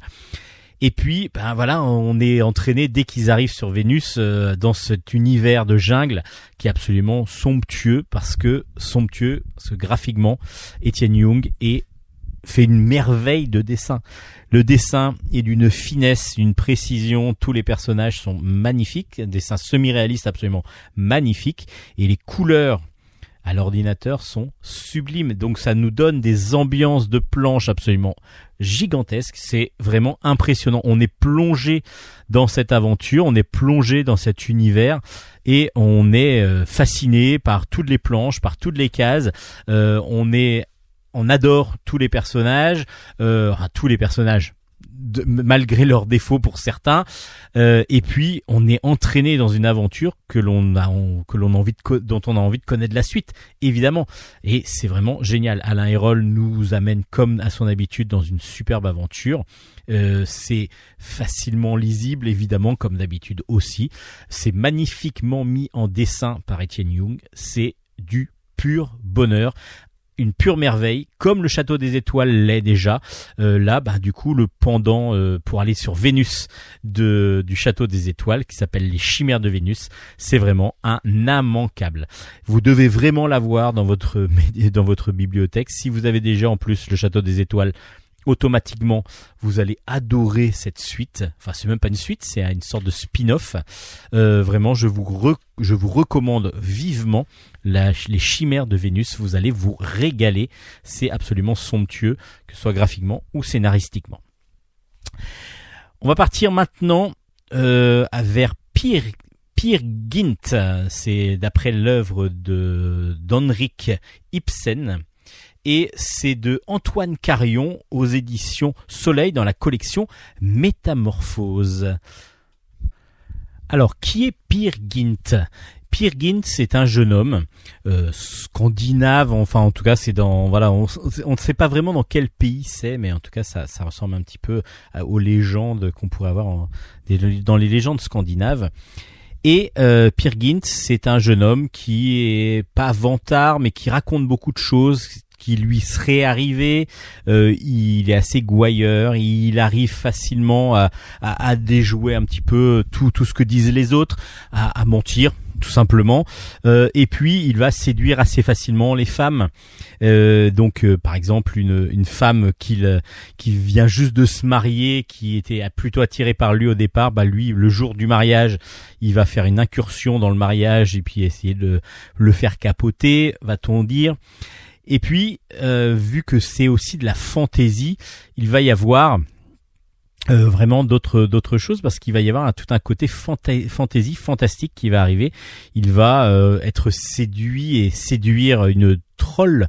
Et puis, ben voilà, on est entraîné dès qu'ils arrivent sur Vénus euh, dans cet univers de jungle qui est absolument somptueux parce que somptueux, parce que graphiquement, Étienne Young est fait une merveille de dessin. Le dessin est d'une finesse, d'une précision. Tous les personnages sont magnifiques. Un dessin semi-réaliste absolument magnifique. Et les couleurs à l'ordinateur sont sublimes. Donc ça nous donne des ambiances de planches absolument gigantesques. C'est vraiment impressionnant. On est plongé dans cette aventure, on est plongé dans cet univers et on est euh, fasciné par toutes les planches, par toutes les cases. Euh, on est on adore tous les personnages, euh, tous les personnages, malgré leurs défauts pour certains. Euh, et puis on est entraîné dans une aventure dont on a envie de connaître la suite, évidemment. Et c'est vraiment génial. Alain Hérol nous amène comme à son habitude dans une superbe aventure. Euh, c'est facilement lisible, évidemment, comme d'habitude aussi. C'est magnifiquement mis en dessin par Etienne Young. C'est du pur bonheur une pure merveille, comme le château des étoiles l'est déjà. Euh, là, bah, du coup, le pendant euh, pour aller sur Vénus de, du château des étoiles, qui s'appelle les chimères de Vénus, c'est vraiment un immanquable. Vous devez vraiment l'avoir dans votre <laughs> dans votre bibliothèque. Si vous avez déjà en plus le château des étoiles automatiquement vous allez adorer cette suite. Enfin, c'est même pas une suite, c'est une sorte de spin-off. Euh, vraiment, je vous recommande vivement les chimères de Vénus. Vous allez vous régaler. C'est absolument somptueux, que ce soit graphiquement ou scénaristiquement. On va partir maintenant euh, vers Pierre Peer Gint, c'est d'après l'œuvre d'Henrik Ibsen et c'est de Antoine Carion aux éditions Soleil dans la collection Métamorphose. Alors, qui est Peer Gint Peer Gint, c'est un jeune homme euh, scandinave, enfin en tout cas c'est dans voilà, on, ne sait pas vraiment dans quel pays c'est, mais en tout cas ça, ressemble un petit peu aux légendes qu'on pourrait avoir dans les légendes scandinaves. Et euh, Peer Gint, c'est un jeune homme qui est pas vantard, mais qui raconte beaucoup de choses, qui lui serait arrivé. Euh, il est assez gouailleur, il arrive facilement à, à, déjouer un petit peu tout, tout ce que disent les autres, à, mentir tout simplement. Euh, et puis il va séduire assez facilement les femmes. Euh, donc par exemple une, une femme qui qui vient juste de se marier, qui était plutôt attirée par lui au départ, bah lui le jour du mariage, il va faire une incursion dans le mariage et puis essayer de le faire capoter, va-t-on dire. Et puis, euh, vu que c'est aussi de la fantaisie, il va y avoir euh, vraiment d'autres d'autres choses parce qu'il va y avoir tout un côté fantaisie fantastique qui va arriver. Il va euh, être séduit et séduire une troll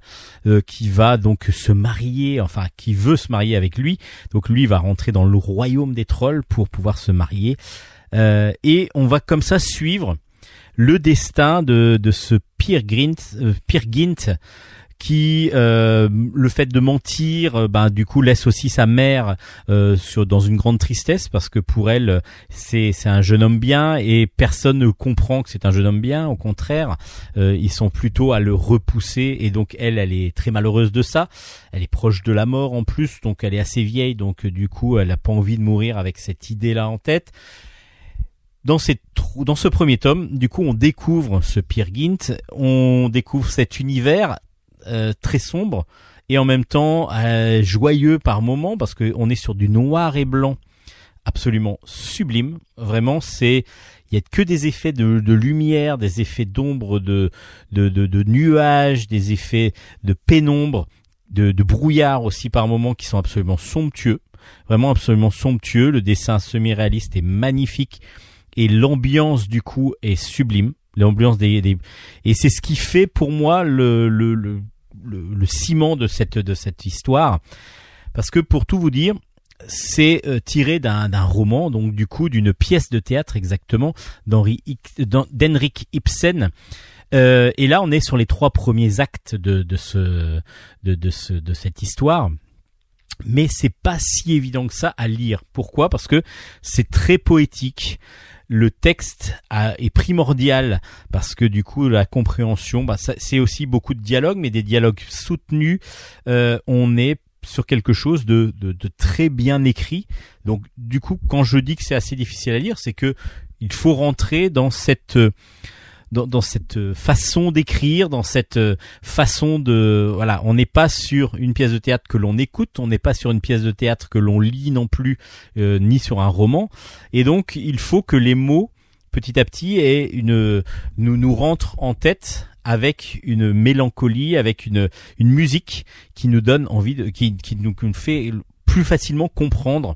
qui va donc se marier, enfin qui veut se marier avec lui. Donc lui va rentrer dans le royaume des trolls pour pouvoir se marier. et on va comme ça suivre le destin de, de ce Peer Gint, Peer Gint qui euh, le fait de mentir, euh, ben du coup laisse aussi sa mère euh, sur dans une grande tristesse parce que pour elle c'est c'est un jeune homme bien et personne ne comprend que c'est un jeune homme bien. Au contraire, ils sont plutôt à le repousser et donc elle elle est très malheureuse de ça. Elle est proche de la mort en plus, donc elle est assez vieille, donc du coup elle a pas envie de mourir avec cette idée là en tête dans, cette, dans ce premier tome, du coup, on découvre ce Peer Gint, on découvre cet univers euh, très sombre et en même temps euh, joyeux par moments parce qu'on est sur du noir et blanc absolument sublime. Vraiment, c'est il y a que des effets de, de lumière, des effets d'ombre, de, de, de, nuages, des effets de pénombre, de, brouillard aussi par moments qui sont absolument somptueux, vraiment absolument somptueux. Le dessin semi-réaliste est magnifique et l'ambiance du coup est sublime l'ambiance des, et c'est ce qui fait pour moi le, ciment de cette histoire. Parce que pour tout vous dire c'est euh, tiré d'un roman donc du coup d'une pièce de théâtre exactement d'Henrik Ibsen. Euh, et là on est sur les trois premiers actes de, de cette histoire. Mais c'est pas si évident que ça à lire. Pourquoi? Parce que c'est très poétique le texte est primordial parce que du coup la compréhension, bah, c'est aussi beaucoup de dialogues, mais des dialogues soutenus. Euh, on est sur quelque chose de, de, de, très bien écrit. Donc du coup, quand je dis que c'est assez difficile à lire, c'est que il faut rentrer dans cette dans, cette euh, façon d'écrire, dans cette euh, façon de voilà, on n'est pas sur une pièce de théâtre que l'on écoute, on n'est pas sur une pièce de théâtre que l'on lit non plus, euh, ni sur un roman, et donc il faut que les mots petit à petit aient une nous nous rentrent en tête avec une mélancolie, avec une une musique qui nous donne envie de, qui qui nous fait plus facilement comprendre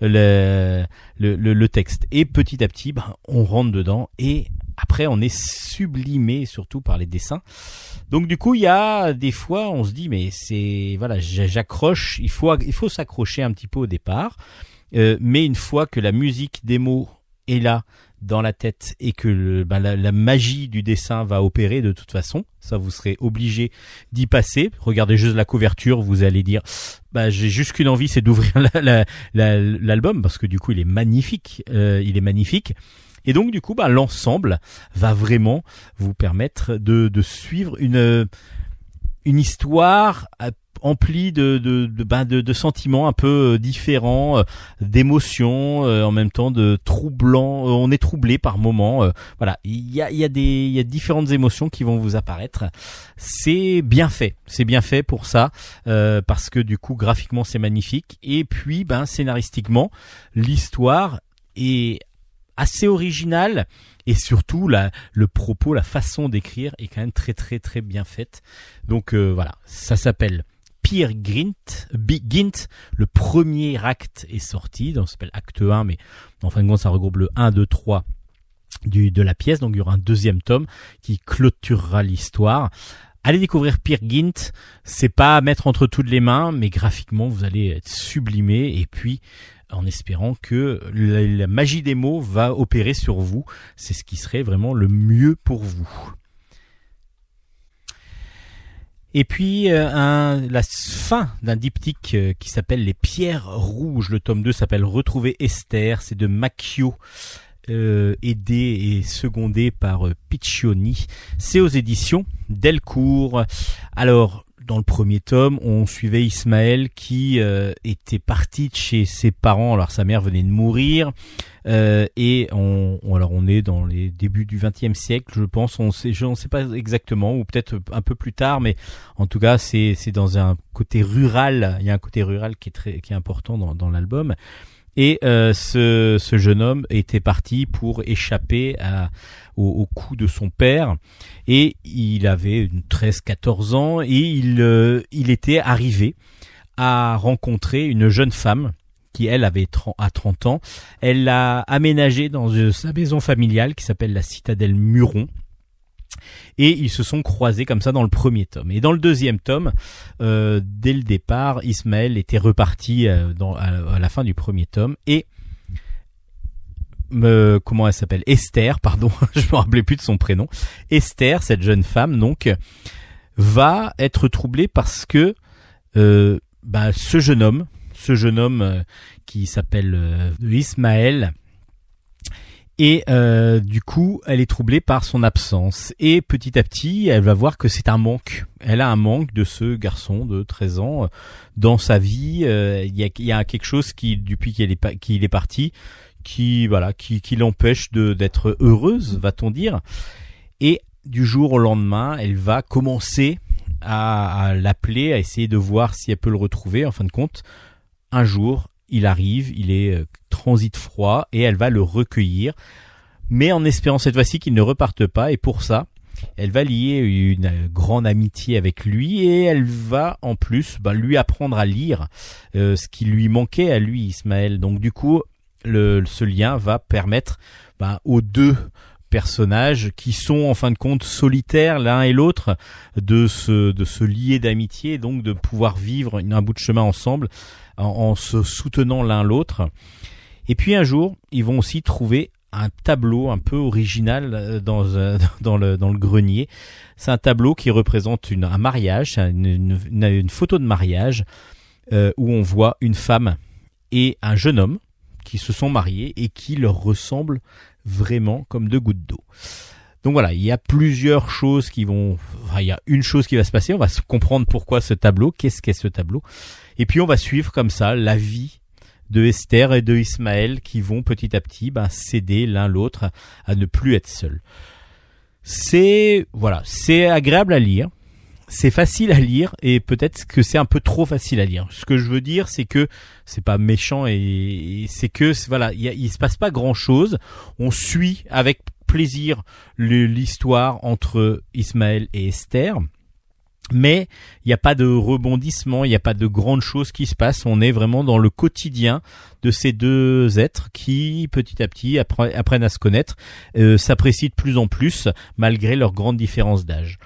le, le, le, texte. Et petit à petit, ben, on rentre dedans et après on est sublimé surtout par les dessins. Donc du coup, il y a des fois, on se dit mais c'est voilà, j'accroche. Il faut il faut s'accrocher un petit peu au départ, euh, mais une fois que la musique des mots est là, dans la tête et que bah, la, magie du dessin va opérer de toute façon, ça vous serez obligé d'y passer. Regardez juste la couverture, vous allez dire, bah j'ai juste qu'une envie, c'est d'ouvrir <laughs> l'album parce que du coup il est magnifique, euh, il est magnifique. Et donc du coup, bah, l'ensemble va vraiment vous permettre de, de suivre une une histoire empli de de, de, ben de, de sentiments un peu euh, différents, euh, d'émotions, euh, en même temps de troublants. on est troublé par moments. voilà, il y a y a y a différentes émotions qui vont vous apparaître. C'est bien fait, c'est bien fait pour ça parce que du coup graphiquement c'est magnifique et puis ben scénaristiquement l'histoire est assez originale. Et surtout le propos, la façon d'écrire est quand même très très très bien faite. Donc voilà, ça s'appelle Pierre Gint, Gint, le premier acte est sorti, donc ça s'appelle acte 1, mais en fin de compte ça regroupe le 1, 2, 3 du, de la pièce, donc il y aura un deuxième tome qui clôturera l'histoire. Allez découvrir Pierre Gint, c'est pas à mettre entre toutes les mains, mais graphiquement vous allez être sublimé. Et puis en espérant que la magie des mots va opérer sur vous, c'est ce qui serait vraiment le mieux pour vous. Et puis euh, un, la fin d'un diptyque euh, qui s'appelle Les Pierres Rouges. Le tome 2 s'appelle Retrouver Esther. C'est de Macchio. Euh, aidé et secondé par Piccioni. C'est aux éditions Delcourt. Alors, dans le premier tome, on suivait Ismaël qui euh, était parti chez ses parents. Alors sa mère venait de mourir euh, et on, alors on est dans les débuts du XXe siècle, je pense. On sait, je ne sais pas exactement ou peut-être un peu plus tard, mais en tout cas c'est c'est dans un côté rural. Il y a un côté rural qui est très qui est important dans l'album. Et euh, ce, jeune homme était parti pour échapper à, au, au, coup de son père. Et il avait 13-14 ans et il, euh, il était arrivé à rencontrer une jeune femme qui elle avait 30, à 30 ans. Elle l'a aménagé dans euh, sa maison familiale qui s'appelle la citadelle Muron et ils se sont croisés comme ça dans le premier tome. Et dans le deuxième tome, euh, dès le départ, Ismaël était reparti euh, à, la fin du premier tome et me, comment elle s'appelle? Esther, pardon, <laughs> je me rappelais plus de son prénom. Esther, cette jeune femme, donc, va être troublée parce que euh, bah, ce jeune homme, ce jeune homme euh, qui s'appelle euh, Ismaël, et euh, du coup, elle est troublée par son absence. Et petit à petit, elle va voir que c'est un manque. Elle a un manque de ce garçon de 13 ans euh, dans sa vie. Euh, il y, a, y, a, quelque chose qui, depuis qu'il est, est parti, qui voilà, qui, qui l'empêche de d'être heureuse, va-t-on dire. Et du jour au lendemain, elle va commencer à, à l'appeler, à essayer de voir si elle peut le retrouver. En fin de compte, un jour, il arrive, il est euh, transit froid et elle va le recueillir, mais en espérant cette fois-ci qu'il ne reparte pas et pour ça, elle va lier une grande amitié avec lui et elle va en plus bah, lui apprendre à lire euh, ce qui lui manquait à lui Ismaël. Donc du coup, le, ce lien va permettre bah, aux deux personnages qui sont en fin de compte solitaires l'un et l'autre de se de se lier d'amitié donc de pouvoir vivre un bout de chemin ensemble en, se soutenant l'un l'autre. Et puis un jour, ils vont aussi trouver un tableau un peu original euh, dans, euh, <laughs> dans, le, dans le grenier. C'est un tableau qui représente un mariage, une, une, photo de mariage euh, où on voit une femme et un jeune homme qui se sont mariés et qui leur ressemblent vraiment comme deux gouttes d'eau. Donc voilà, il y a plusieurs choses qui vont, enfin, il y a une chose qui va se passer, on va comprendre pourquoi ce tableau, qu'est-ce qu'est ce tableau, et puis on va suivre comme ça la vie de Esther et de Ismaël qui vont petit à petit ben, céder l'un l'autre à ne plus être seuls. C'est voilà, c'est agréable à lire, c'est facile à lire et peut-être que c'est un peu trop facile à lire. Ce que je veux dire, c'est que c'est pas méchant et, c'est que voilà, il, il se passe pas grand chose. On suit avec plaisir l'histoire entre Ismaël et Esther. Mais il n'y a pas de rebondissement, il n'y a pas de grandes choses qui se passent. On est vraiment dans le quotidien de ces deux êtres qui, petit à petit, apprennent à se connaître, euh, s'apprécient de plus en plus malgré leur grande différence d'âge.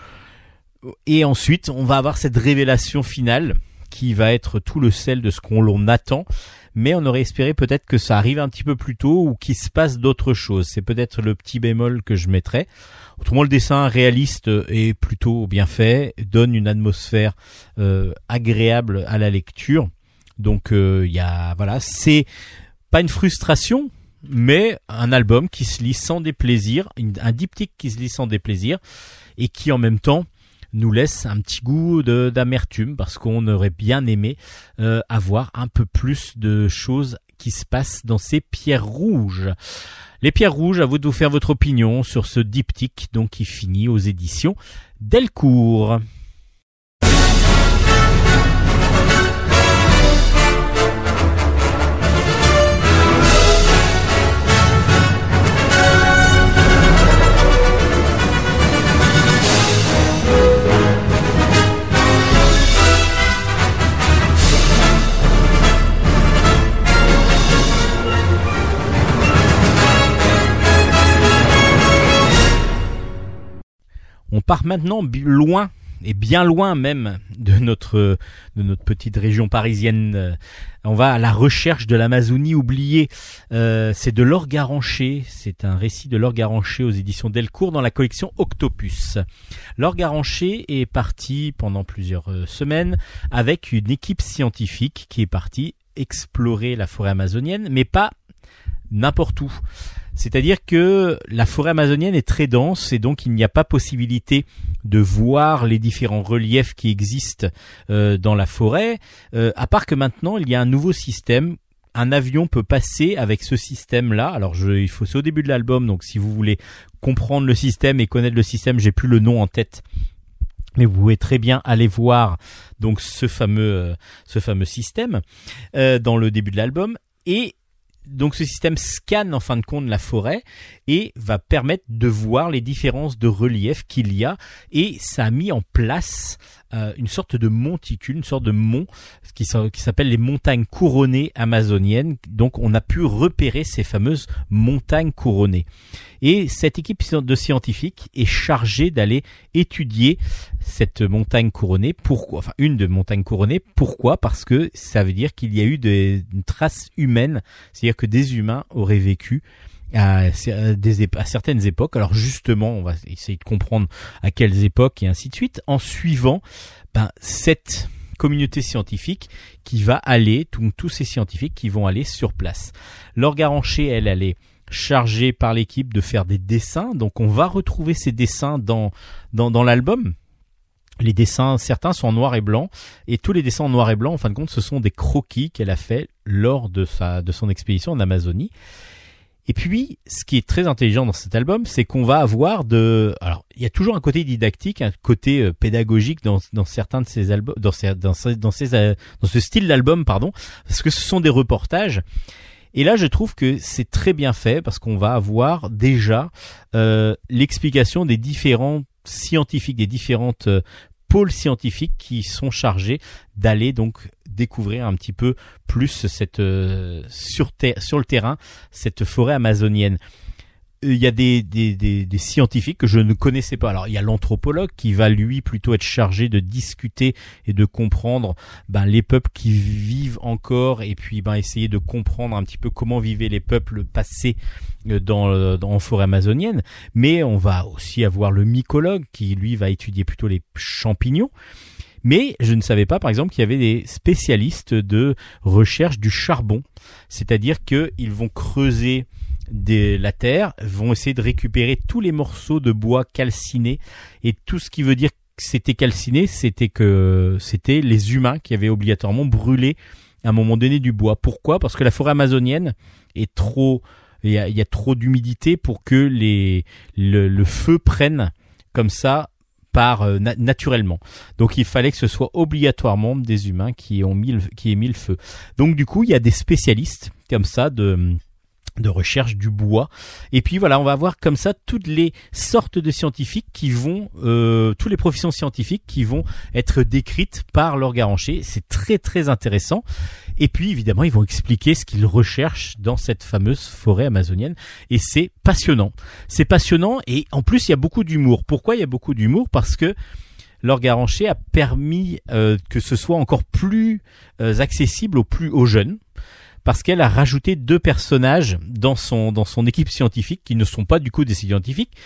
Et ensuite, on va avoir cette révélation finale qui va être tout le sel de ce qu'on l'on attend, mais on aurait espéré peut-être que ça arrive un petit peu plus tôt ou qu'il se passe d'autres choses. C'est peut-être le petit bémol que je mettrais. Autrement, le dessin réaliste est plutôt bien fait, donne une atmosphère euh, agréable à la lecture. Donc euh, il y a voilà, c'est pas une frustration, mais un album qui se lit sans déplaisir, un diptyque qui se lit sans déplaisir et qui en même temps nous laisse un petit goût d'amertume parce qu'on aurait bien aimé euh, avoir un peu plus de choses qui se passent dans ces pierres rouges. Les pierres rouges, à vous de vous faire votre opinion sur ce diptyque donc qui finit aux éditions Delcourt. On part maintenant loin et bien loin même de notre de notre petite région parisienne. On va à la recherche de l'Amazonie oubliée. Euh, c'est de l'or garanché. C'est un récit de l'or garanché aux éditions Delcourt dans la collection Octopus. L'or garanché est parti pendant plusieurs euh, semaines avec une équipe scientifique qui est partie explorer la forêt amazonienne, mais pas n'importe où. C'est-à-dire que la forêt amazonienne est très dense et donc il n'y a pas possibilité de voir les différents reliefs qui existent euh, dans la forêt, euh, à part que maintenant il y a un nouveau système un avion peut passer avec ce système-là. Alors, je, il faut c'est au début de l'album, donc si vous voulez comprendre le système et connaître le système, j'ai plus le nom en tête, mais vous pouvez très bien aller voir donc ce fameux euh, ce fameux système dans le début de l'album. Et donc ce système scanne en fin de compte la forêt et va permettre de voir les différences de relief qu'il y a et ça a mis en place euh, une sorte de monticule, une sorte de mont qui, qui s'appelle les montagnes couronnées amazoniennes. Donc on a pu repérer ces fameuses montagnes couronnées. Et cette équipe de scientifiques est chargée d'aller étudier cette montagne couronnée. Pourquoi Enfin, une de montagne couronnée. Pourquoi? Parce que ça veut dire qu'il y a eu des, une trace humaine, c'est-à-dire que des humains auraient vécu à, certaines époques. Alors justement, on va essayer de comprendre à quelles époques et ainsi de suite, en suivant ben, cette communauté scientifique qui va aller, tous ces scientifiques qui vont aller sur place. Laure Garancher, elle, elle est chargée par l'équipe de faire des dessins, donc on va retrouver ces dessins dans, dans, dans l'album. Les dessins, certains sont en noir et blanc, et tous les dessins en noir et blanc, en fin de compte, ce sont des croquis qu'elle a fait lors de sa, de son expédition en Amazonie. Et puis, ce qui est très intelligent dans cet album, c'est qu'on va avoir de, alors, il y a toujours un côté didactique, un côté euh, pédagogique dans, dans certains de ces albums, dans ces, dans ces, dans, ces, euh, dans ce style d'album, pardon, parce que ce sont des reportages. Et là, je trouve que c'est très bien fait parce qu'on va avoir déjà euh, l'explication des différents scientifiques, des différentes euh, pôles scientifiques qui sont chargés d'aller donc découvrir un petit peu plus cette euh, sur, sur le terrain cette forêt amazonienne. Euh, il y a des, des, des, scientifiques que je ne connaissais pas. Alors il y a l'anthropologue qui va lui plutôt être chargé de discuter et de comprendre ben, les peuples qui vivent encore et puis ben, essayer de comprendre un petit peu comment vivaient les peuples passés euh, dans, dans en forêt amazonienne. Mais on va aussi avoir le mycologue qui lui va étudier plutôt les champignons. Mais je ne savais pas, par exemple, qu'il y avait des spécialistes de recherche du charbon. C'est-à-dire qu'ils vont creuser de la terre, vont essayer de récupérer tous les morceaux de bois calcinés et tout ce qui veut dire que c'était calciné, c'était que c'était les humains qui avaient obligatoirement brûlé à un moment donné du bois. Pourquoi? Parce que la forêt amazonienne est trop, il y a, trop d'humidité pour que les le, feu prenne comme ça par euh, naturellement. Donc il fallait que ce soit obligatoirement des humains qui ont mis qui aient mis le feu. Donc du coup il y a des spécialistes comme ça de de recherche du bois. Et puis voilà, on va voir comme ça toutes les sortes de scientifiques qui vont, euh, toutes les professions scientifiques qui vont être décrites par leur garancher. C'est très très intéressant. Et puis évidemment, ils vont expliquer ce qu'ils recherchent dans cette fameuse forêt amazonienne. Et c'est passionnant. C'est passionnant et en plus il y a beaucoup d'humour. Pourquoi il y a beaucoup d'humour? Parce que leur garancher a permis euh, que ce soit encore plus euh, accessible aux plus aux jeunes parce qu'elle a rajouté deux personnages dans son dans son équipe scientifique qui ne sont pas du coup des scientifiques.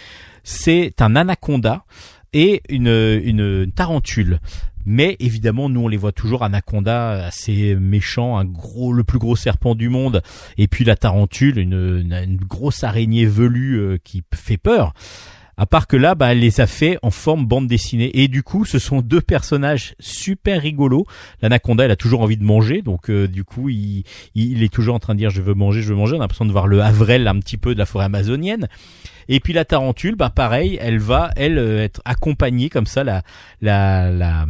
C'est un anaconda et une, une, tarentule. Mais évidemment, nous on les voit toujours anaconda assez méchant, un gros, le plus gros serpent du monde, et puis la tarentule, une, une grosse araignée velue euh, qui fait peur. À part que là, bah, elle les a fait en forme bande dessinée. Et du coup, ce sont deux personnages super rigolos. L'anaconda, elle a toujours envie de manger, donc euh, du coup, il, il, est toujours en train de dire je veux manger, je veux manger. On a l'impression de voir le Havrel un petit peu de la forêt amazonienne. Et puis la tarentule, bah pareil, elle va elle euh, être accompagnée comme ça la la la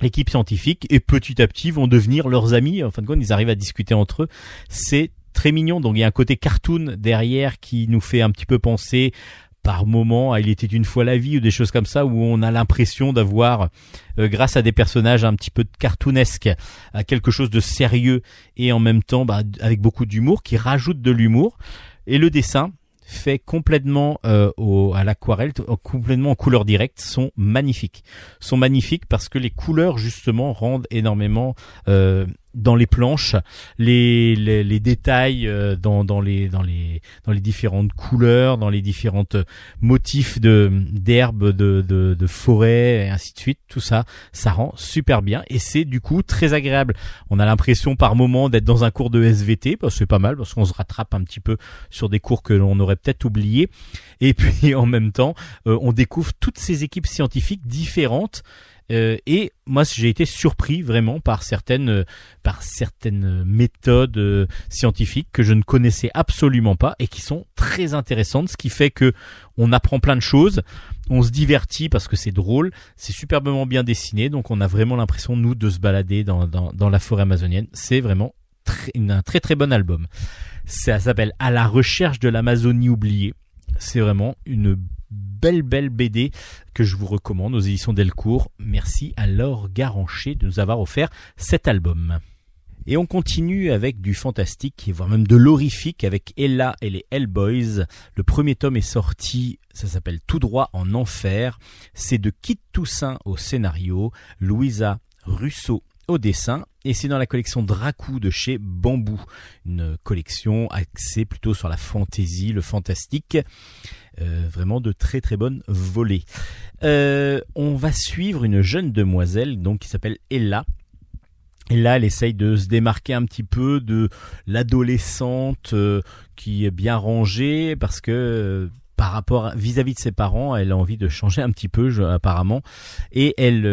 l'équipe scientifique et petit à petit vont devenir leurs amis. En fin de compte, ils arrivent à discuter entre eux. C'est très mignon. Donc il y a un côté cartoon derrière qui nous fait un petit peu penser par moment Il était une fois la vie ou des choses comme ça où on a l'impression d'avoir, euh, grâce à des personnages un petit peu cartoonesques, à quelque chose de sérieux et en même temps bah, avec beaucoup d'humour qui rajoute de l'humour. Et le dessin, fait complètement euh, à l'aquarelle, complètement en couleur directe, sont magnifiques. Sont magnifiques parce que les couleurs justement rendent énormément euh, dans les planches, les, les, les détails euh, dans, dans, les, dans, les, dans les différentes couleurs, dans les différentes motifs de d'herbes, de, de, de forêt et ainsi de suite, tout ça, ça rend super bien et c'est du coup très agréable. On a l'impression par moment d'être dans un cours de SVT, bah, c'est pas mal parce qu'on se rattrape un petit peu sur des cours que l'on aurait peut-être oubliés et <laughs> puis en même temps, euh, on découvre toutes ces équipes scientifiques différentes euh, et moi, j'ai été surpris vraiment par certaines, euh, par certaines méthodes euh, scientifiques que je ne connaissais absolument pas et qui sont très intéressantes. Ce qui fait que on apprend plein de choses, on se divertit parce que c'est drôle, c'est superbement bien dessiné, donc on a vraiment l'impression nous de se balader dans, dans, la forêt amazonienne. C'est vraiment un très très bon album. Ça s'appelle À la recherche de l'Amazonie oubliée. C'est vraiment une belle belle BD que je vous recommande aux éditions Delcourt. Merci à Laure Garancher de nous avoir offert cet album. Et on continue avec du fantastique, voire même de l'horrifique avec Ella et les Hellboys. Le premier tome est sorti, ça s'appelle Tout droit en enfer. C'est de Kit Toussaint au scénario, Louisa Russo au dessin et c'est dans la collection Dracou de chez Bambou, une collection axée plutôt sur la fantaisie, le fantastique. Euh, vraiment de très très bonnes volées. Euh, on va suivre une jeune demoiselle donc qui s'appelle Ella. Ella, elle essaye de se démarquer un petit peu de l'adolescente euh, qui est bien rangée parce que par rapport vis-à-vis de ses parents, elle a envie de changer un petit peu apparemment et elle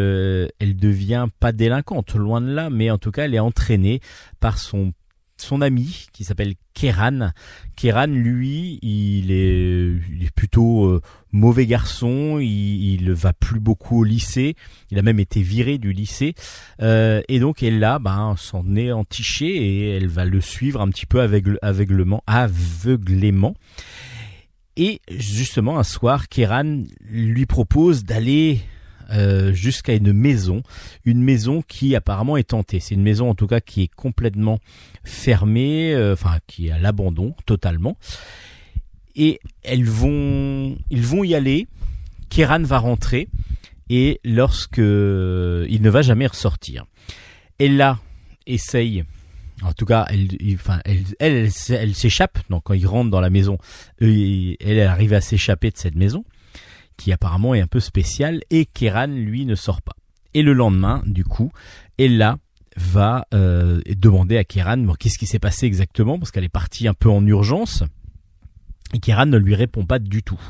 elle devient pas délinquante loin de là mais en tout cas elle est entraînée par son son ami qui s'appelle Keran. Keran, lui, il est, plutôt euh, mauvais garçon. Il, ne va plus beaucoup au lycée. Il a même été viré du lycée. Euh, et donc elle là, ben, s'en est entichée et elle va le suivre un petit peu aveuglement, aveuglément. Et justement, un soir, Keran lui propose d'aller euh, jusqu'à une maison, une maison qui apparemment est tentée. C'est une maison en tout cas qui est complètement fermée, euh, enfin qui est à l'abandon totalement. Et elles vont, ils vont y aller. Kéran va rentrer et lorsque il ne va jamais ressortir. Ella essaye en tout cas, elle, enfin, elle, elle, elle, s'échappe. Donc, quand il rentre dans la maison, elle, elle arrive à s'échapper de cette maison qui apparemment est un peu spécial, et Keran, lui, ne sort pas. Et le lendemain, du coup, Ella va euh, demander à Keran qu'est-ce qui s'est passé exactement, parce qu'elle est partie un peu en urgence, et Keran ne lui répond pas du tout.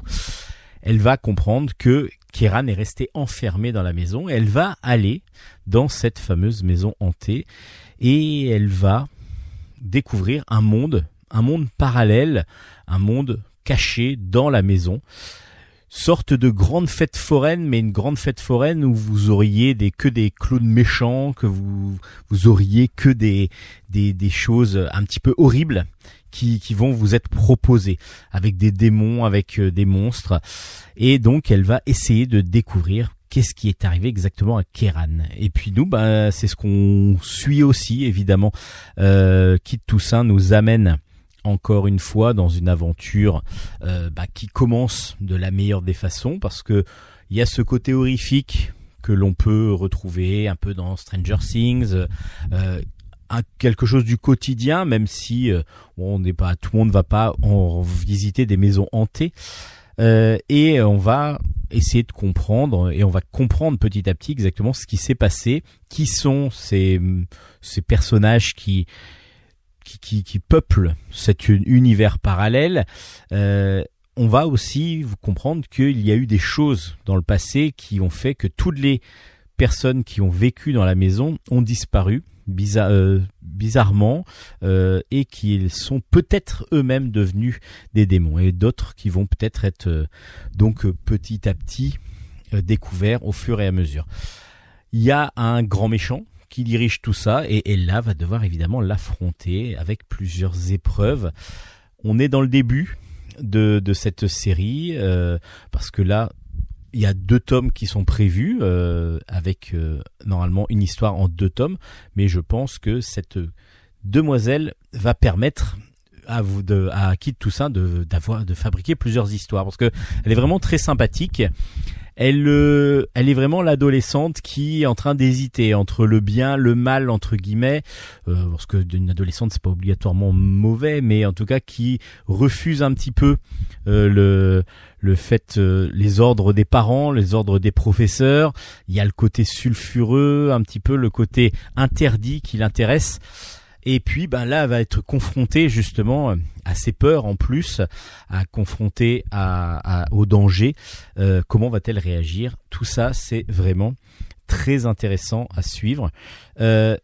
Elle va comprendre que Keran est resté enfermé dans la maison, et elle va aller dans cette fameuse maison hantée, et elle va découvrir un monde, un monde parallèle, un monde caché dans la maison, sorte de grande fête foraine, mais une grande fête foraine où vous auriez des que des clowns méchants, que vous vous auriez que des des, des choses un petit peu horribles qui, qui vont vous être proposés avec des démons, avec des monstres. Et donc elle va essayer de découvrir qu'est-ce qui est arrivé exactement à Kéran. Et puis nous, bah, c'est ce qu'on suit aussi, évidemment. Euh, Kit Toussaint nous amène encore une fois dans une aventure euh, bah, qui commence de la meilleure des façons, parce que il y a ce côté horrifique que l'on peut retrouver un peu dans Stranger Things, euh, quelque chose du quotidien, même si euh, on n'est pas, tout le monde va pas en visiter des maisons hantées. Euh, et on va essayer de comprendre et on va comprendre petit à petit exactement ce qui s'est passé, qui sont ces, personnages qui, peuplent cet univers parallèle. Euh, on va aussi comprendre qu'il y a eu des choses dans le passé qui ont fait que toutes les personnes qui ont vécu dans la maison ont disparu euh, bizarrement euh, et qu'ils sont peut-être eux-mêmes devenus des démons et d'autres qui vont peut-être être, euh, donc petit à petit découverts au fur et à mesure. Il y a un grand méchant qui dirige tout ça et Ella va devoir évidemment l'affronter avec plusieurs épreuves. On est dans le début de cette série parce que là il y a deux tomes qui sont prévus euh, avec euh, normalement une histoire en deux tomes, mais je pense que cette demoiselle va permettre à vous de à Kit Toussaint de d'avoir de fabriquer plusieurs histoires parce que elle est vraiment très sympathique elle, euh, elle est vraiment l'adolescente qui est en train d'hésiter entre le bien, le mal entre guillemets, euh, parce que d'une adolescente c'est pas obligatoirement mauvais, mais en tout cas qui refuse un petit peu euh, le le fait les ordres des parents, les ordres des professeurs. Il y a le côté sulfureux, un petit peu le côté interdit qui l'intéresse. Et puis ben là, elle va être confrontée justement à ses peurs en plus, à confronter à, au danger. Euh, comment va-t-elle réagir? Tout ça, c'est vraiment très intéressant à suivre. Euh,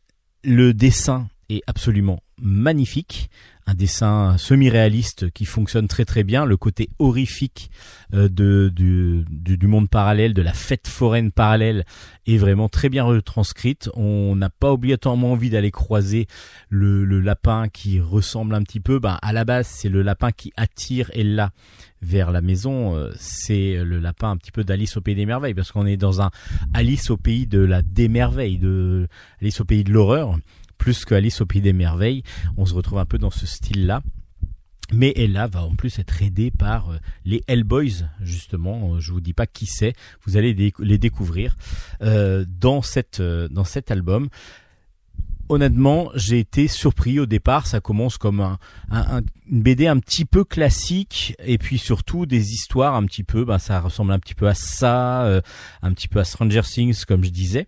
le dessin est absolument magnifique un dessin semi-réaliste qui fonctionne très très bien, le côté horrifique euh, du, monde parallèle, de la fête foraine parallèle est vraiment très bien retranscrite. On n'a pas obligatoirement envie d'aller croiser le, le, lapin qui ressemble un petit peu. Ben, à la base, c'est le lapin qui attire Ella vers la maison. Euh, c'est le lapin un petit peu d'Alice au pays des merveilles parce qu'on est dans un Alice au pays de la démerveille, de Alice au pays de l'horreur plus que Alice au Pays des Merveilles. On se retrouve un peu dans ce style-là. Mais Ella va en plus être aidée par euh, les Hellboys, justement. Euh, je vous dis pas qui c'est. Vous allez les découvrir euh, dans cette dans cet album. Honnêtement, j'ai été surpris au départ. Ça commence comme un, une BD un petit peu classique, et puis surtout des histoires un petit peu. Ben, ça ressemble un petit peu à ça, un petit peu à Stranger Things, comme je disais.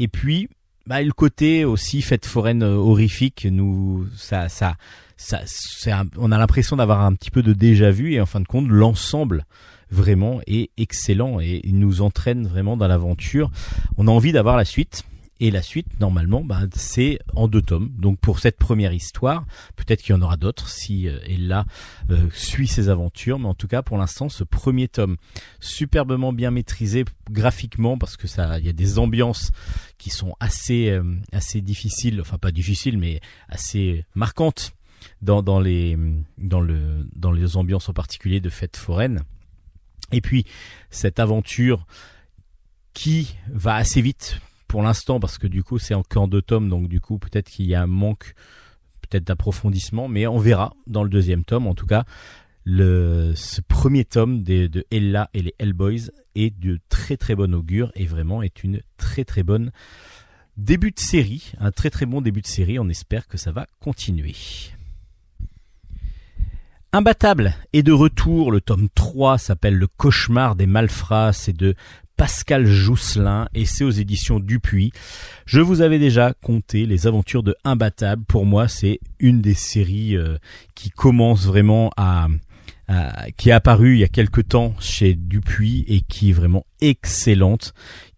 Et puis bah, le côté aussi fête foraine euh, horrifique, nous, ça, ça, ça, c'est on a l'impression d'avoir un petit peu de déjà vu et en fin de compte, l'ensemble vraiment est excellent et il nous entraîne vraiment dans l'aventure. On a envie d'avoir la suite. Et la suite, normalement, bah, c'est en deux tomes. Donc pour cette première histoire, peut-être qu'il y en aura d'autres si euh, Ella euh, suit ses aventures. Mais en tout cas, pour l'instant, ce premier tome, superbement bien maîtrisé graphiquement, parce que ça, il y a des ambiances qui sont assez, euh, assez difficiles, enfin pas difficiles, mais assez marquantes dans, dans les, dans le, dans les ambiances en particulier de fêtes foraines. Et puis cette aventure qui va assez vite pour l'instant parce que du coup c'est encore deux tomes donc du coup peut-être qu'il y a un manque peut-être d'approfondissement mais on verra dans le deuxième tome en tout cas le ce premier tome de, de Ella et les Hellboys est de très très bon augure et vraiment est une très très bonne début de série, un très très bon début de série, on espère que ça va continuer. Imbattable est de retour, le tome 3 s'appelle Le cauchemar des malfrats, c'est de Pascal Jousselin et c'est aux éditions Dupuis. Je vous avais déjà conté les aventures de Imbattable. Pour moi, c'est une des séries euh, qui commence vraiment à, qui est apparue il y a quelque temps chez Dupuis et qui est vraiment excellente,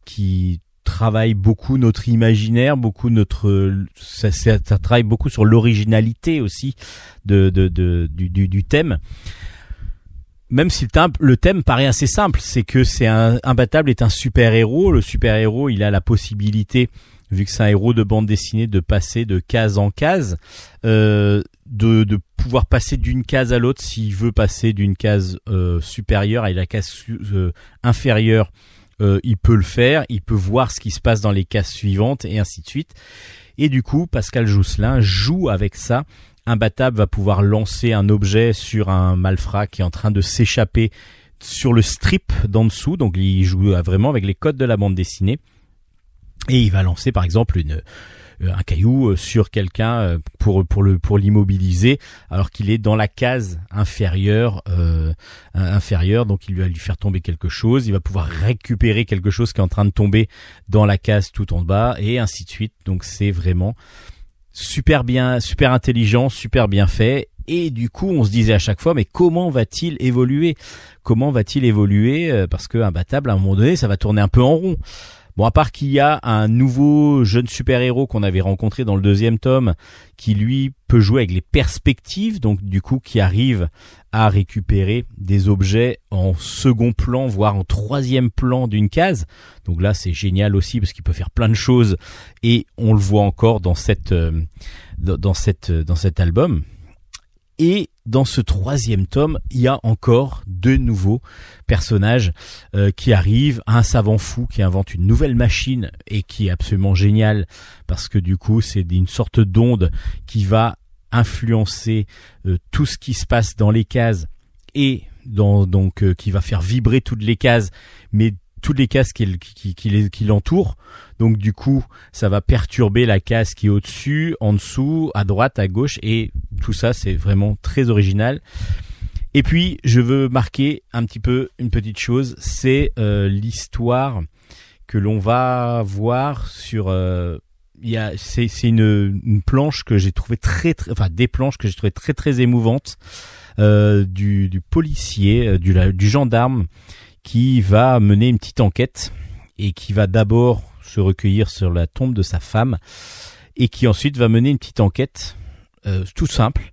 qui travaille beaucoup notre imaginaire, beaucoup notre ça, ça, travaille beaucoup sur l'originalité aussi de, de, de du, du thème même si le thème paraît assez simple, c'est que c'est un imbattable est un super héros. Le super héros, il a la possibilité vu que c'est un héros de bande dessinée, de passer de case en case, euh, de, pouvoir passer d'une case à l'autre s'il veut passer d'une case euh, supérieure à la case euh, inférieure. Il peut le faire, il peut voir ce qui se passe dans les cases suivantes et ainsi de suite. Et du coup, Pascal Jousselin joue avec ça. Imbattable va pouvoir lancer un objet sur un malfrat qui est en train de s'échapper sur le strip d'en dessous. Donc il joue vraiment avec les codes de la bande dessinée. Et il va lancer par exemple euh, un caillou euh, sur quelqu'un euh, pour l'immobiliser alors qu'il est dans la case inférieure euh, inférieure donc il va lui faire tomber quelque chose il va pouvoir récupérer quelque chose qui est en train de tomber dans la case tout en bas et ainsi de suite donc c'est vraiment super bien super intelligent super bien fait. Et du coup, on se disait à chaque fois, mais comment va-t-il évoluer? Comment va-t-il évoluer? Parce que imbattable, à un moment donné, ça va tourner un peu en rond. Bon, à part qu'il y a un nouveau jeune super-héros qu'on avait rencontré dans le deuxième tome, qui lui peut jouer avec les perspectives, donc du coup qui arrive à récupérer des objets en second plan, voire en troisième plan d'une case. Donc là, c'est génial aussi parce qu'il peut faire plein de choses et on le voit encore dans cette euh, dans cette dans cet album. Et dans ce troisième tome, il y a encore deux nouveaux personnages euh, qui arrivent. Un savant fou qui invente une nouvelle machine et qui est absolument génial parce que du coup, c'est une sorte d'onde qui va influencer euh, tout ce qui se passe dans les cases et dans, donc euh, qui va faire vibrer toutes les cases, mais toutes les cases qui, l'entourent. Donc du coup, ça va perturber la case qui est au-dessus, en dessous, à droite, à gauche, et tout ça, c'est vraiment très original. Et puis, je veux marquer un petit peu une petite chose, c'est euh, l'histoire que l'on va voir sur. Euh, c'est, une, une, planche que j'ai trouvé très, très, enfin des planches que j'ai trouvé très très émouvantes euh, du, du policier, euh, du gendarme qui va mener une petite enquête et qui va d'abord se recueillir sur la tombe de sa femme et qui ensuite va mener une petite enquête euh, tout simple.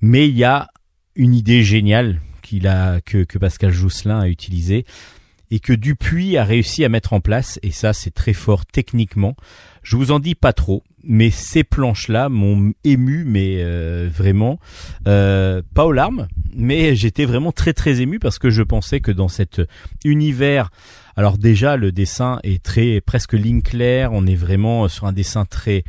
Mais il y a une idée géniale qu'il a que, que Pascal Jousselin a utilisée et que Dupuis a réussi à mettre en place et ça c'est très fort techniquement. Je vous en dis pas trop mais ces planches-là m'ont ému, mais euh, vraiment. Euh, pas aux larmes, mais j'étais vraiment très très ému parce que je pensais que dans cet univers, alors déjà le dessin est très presque ligne claire, on est vraiment sur un dessin très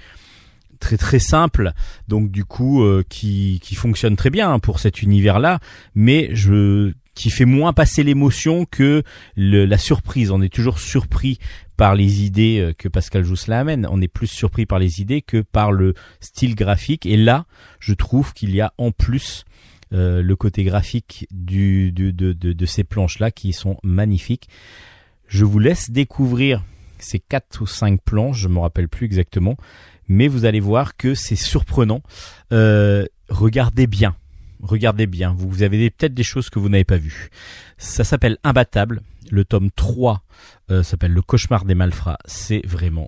très très simple, donc du coup euh, qui qui fonctionne très bien pour cet univers-là, mais je qui fait moins passer l'émotion que le, la surprise. On est toujours surpris par les idées euh, que Pascal Jousselin amène. On est plus surpris par les idées que par le style graphique. Et là, je trouve qu'il y a en plus euh, le côté graphique du, de, de, de ces planches-là qui sont magnifiques. Je vous laisse découvrir ces quatre ou cinq planches, je me rappelle plus exactement, mais vous allez voir que c'est surprenant. Euh, regardez bien, regardez bien. Vous avez peut-être des choses que vous n'avez pas vues. Ça s'appelle Imbattable. Le tome 3 euh, s'appelle Le cauchemar des malfrats. C'est vraiment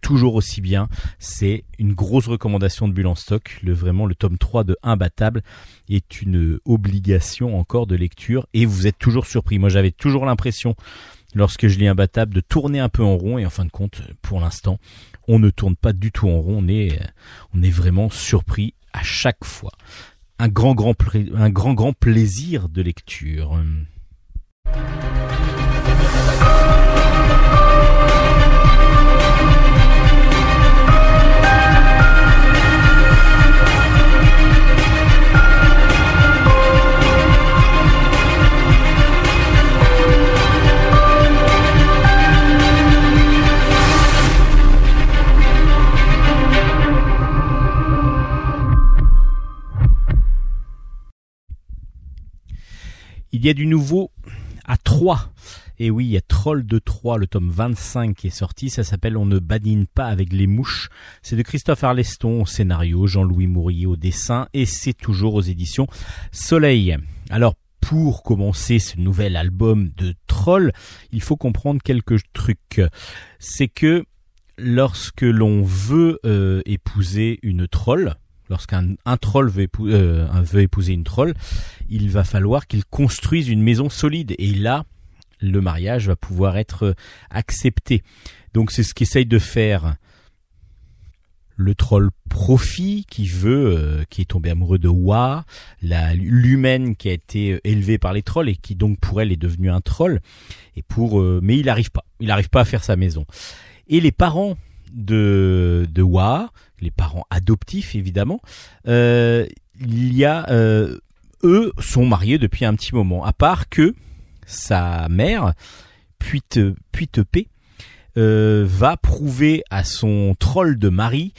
toujours aussi bien. C'est une grosse recommandation de Bulle en stock. Le, vraiment, le tome 3 de Imbattable est une obligation encore de lecture et vous êtes toujours surpris. Moi, j'avais toujours l'impression, lorsque je lis Imbattable, de tourner un peu en rond et en fin de compte, pour l'instant, on ne tourne pas du tout en rond. On est, on est vraiment surpris à chaque fois un grand, grand, un grand, grand plaisir de lecture. Il y a du nouveau à 3. Et oui, il y a Troll de 3, le tome 25 qui est sorti. Ça s'appelle On ne badine pas avec les mouches. C'est de Christophe Arleston au scénario, Jean-Louis Mourier au dessin et c'est toujours aux éditions Soleil. Alors, pour commencer ce nouvel album de Troll, il faut comprendre quelques trucs. C'est que lorsque l'on veut euh, épouser une troll, lorsqu'un un troll veut, euh, veut, épouser une troll, il va falloir qu'il construise une maison solide. Et là, le mariage va pouvoir être accepté. Donc c'est ce qu'essaye de faire le troll Profi qui veut, euh, qui est tombé amoureux de Wa, l'humaine qui a été euh, élevée par les trolls et qui donc pour elle est devenue un troll. Et pour, euh, mais il n'arrive pas, il n'arrive pas à faire sa maison. Et les parents de de Wa, les parents adoptifs évidemment, il y a eux sont mariés depuis un petit moment. À part que sa mère, Puite P euh, va prouver à son troll de mari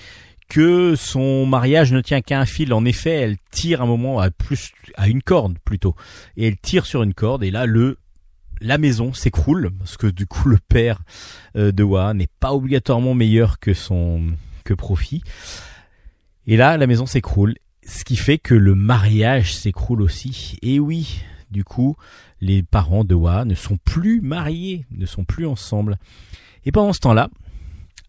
que son mariage ne tient qu'à un fil. En effet, elle tire un moment à plus à une corde plutôt, et elle tire sur une corde et là le la maison s'écroule parce que du coup le père euh, de Wa n'est pas obligatoirement meilleur que son que Profit. Et là la maison s'écroule, ce qui fait que le mariage s'écroule aussi. Et oui, du coup les parents de Wa ne sont plus mariés, ne sont plus ensemble. Et pendant ce temps-là,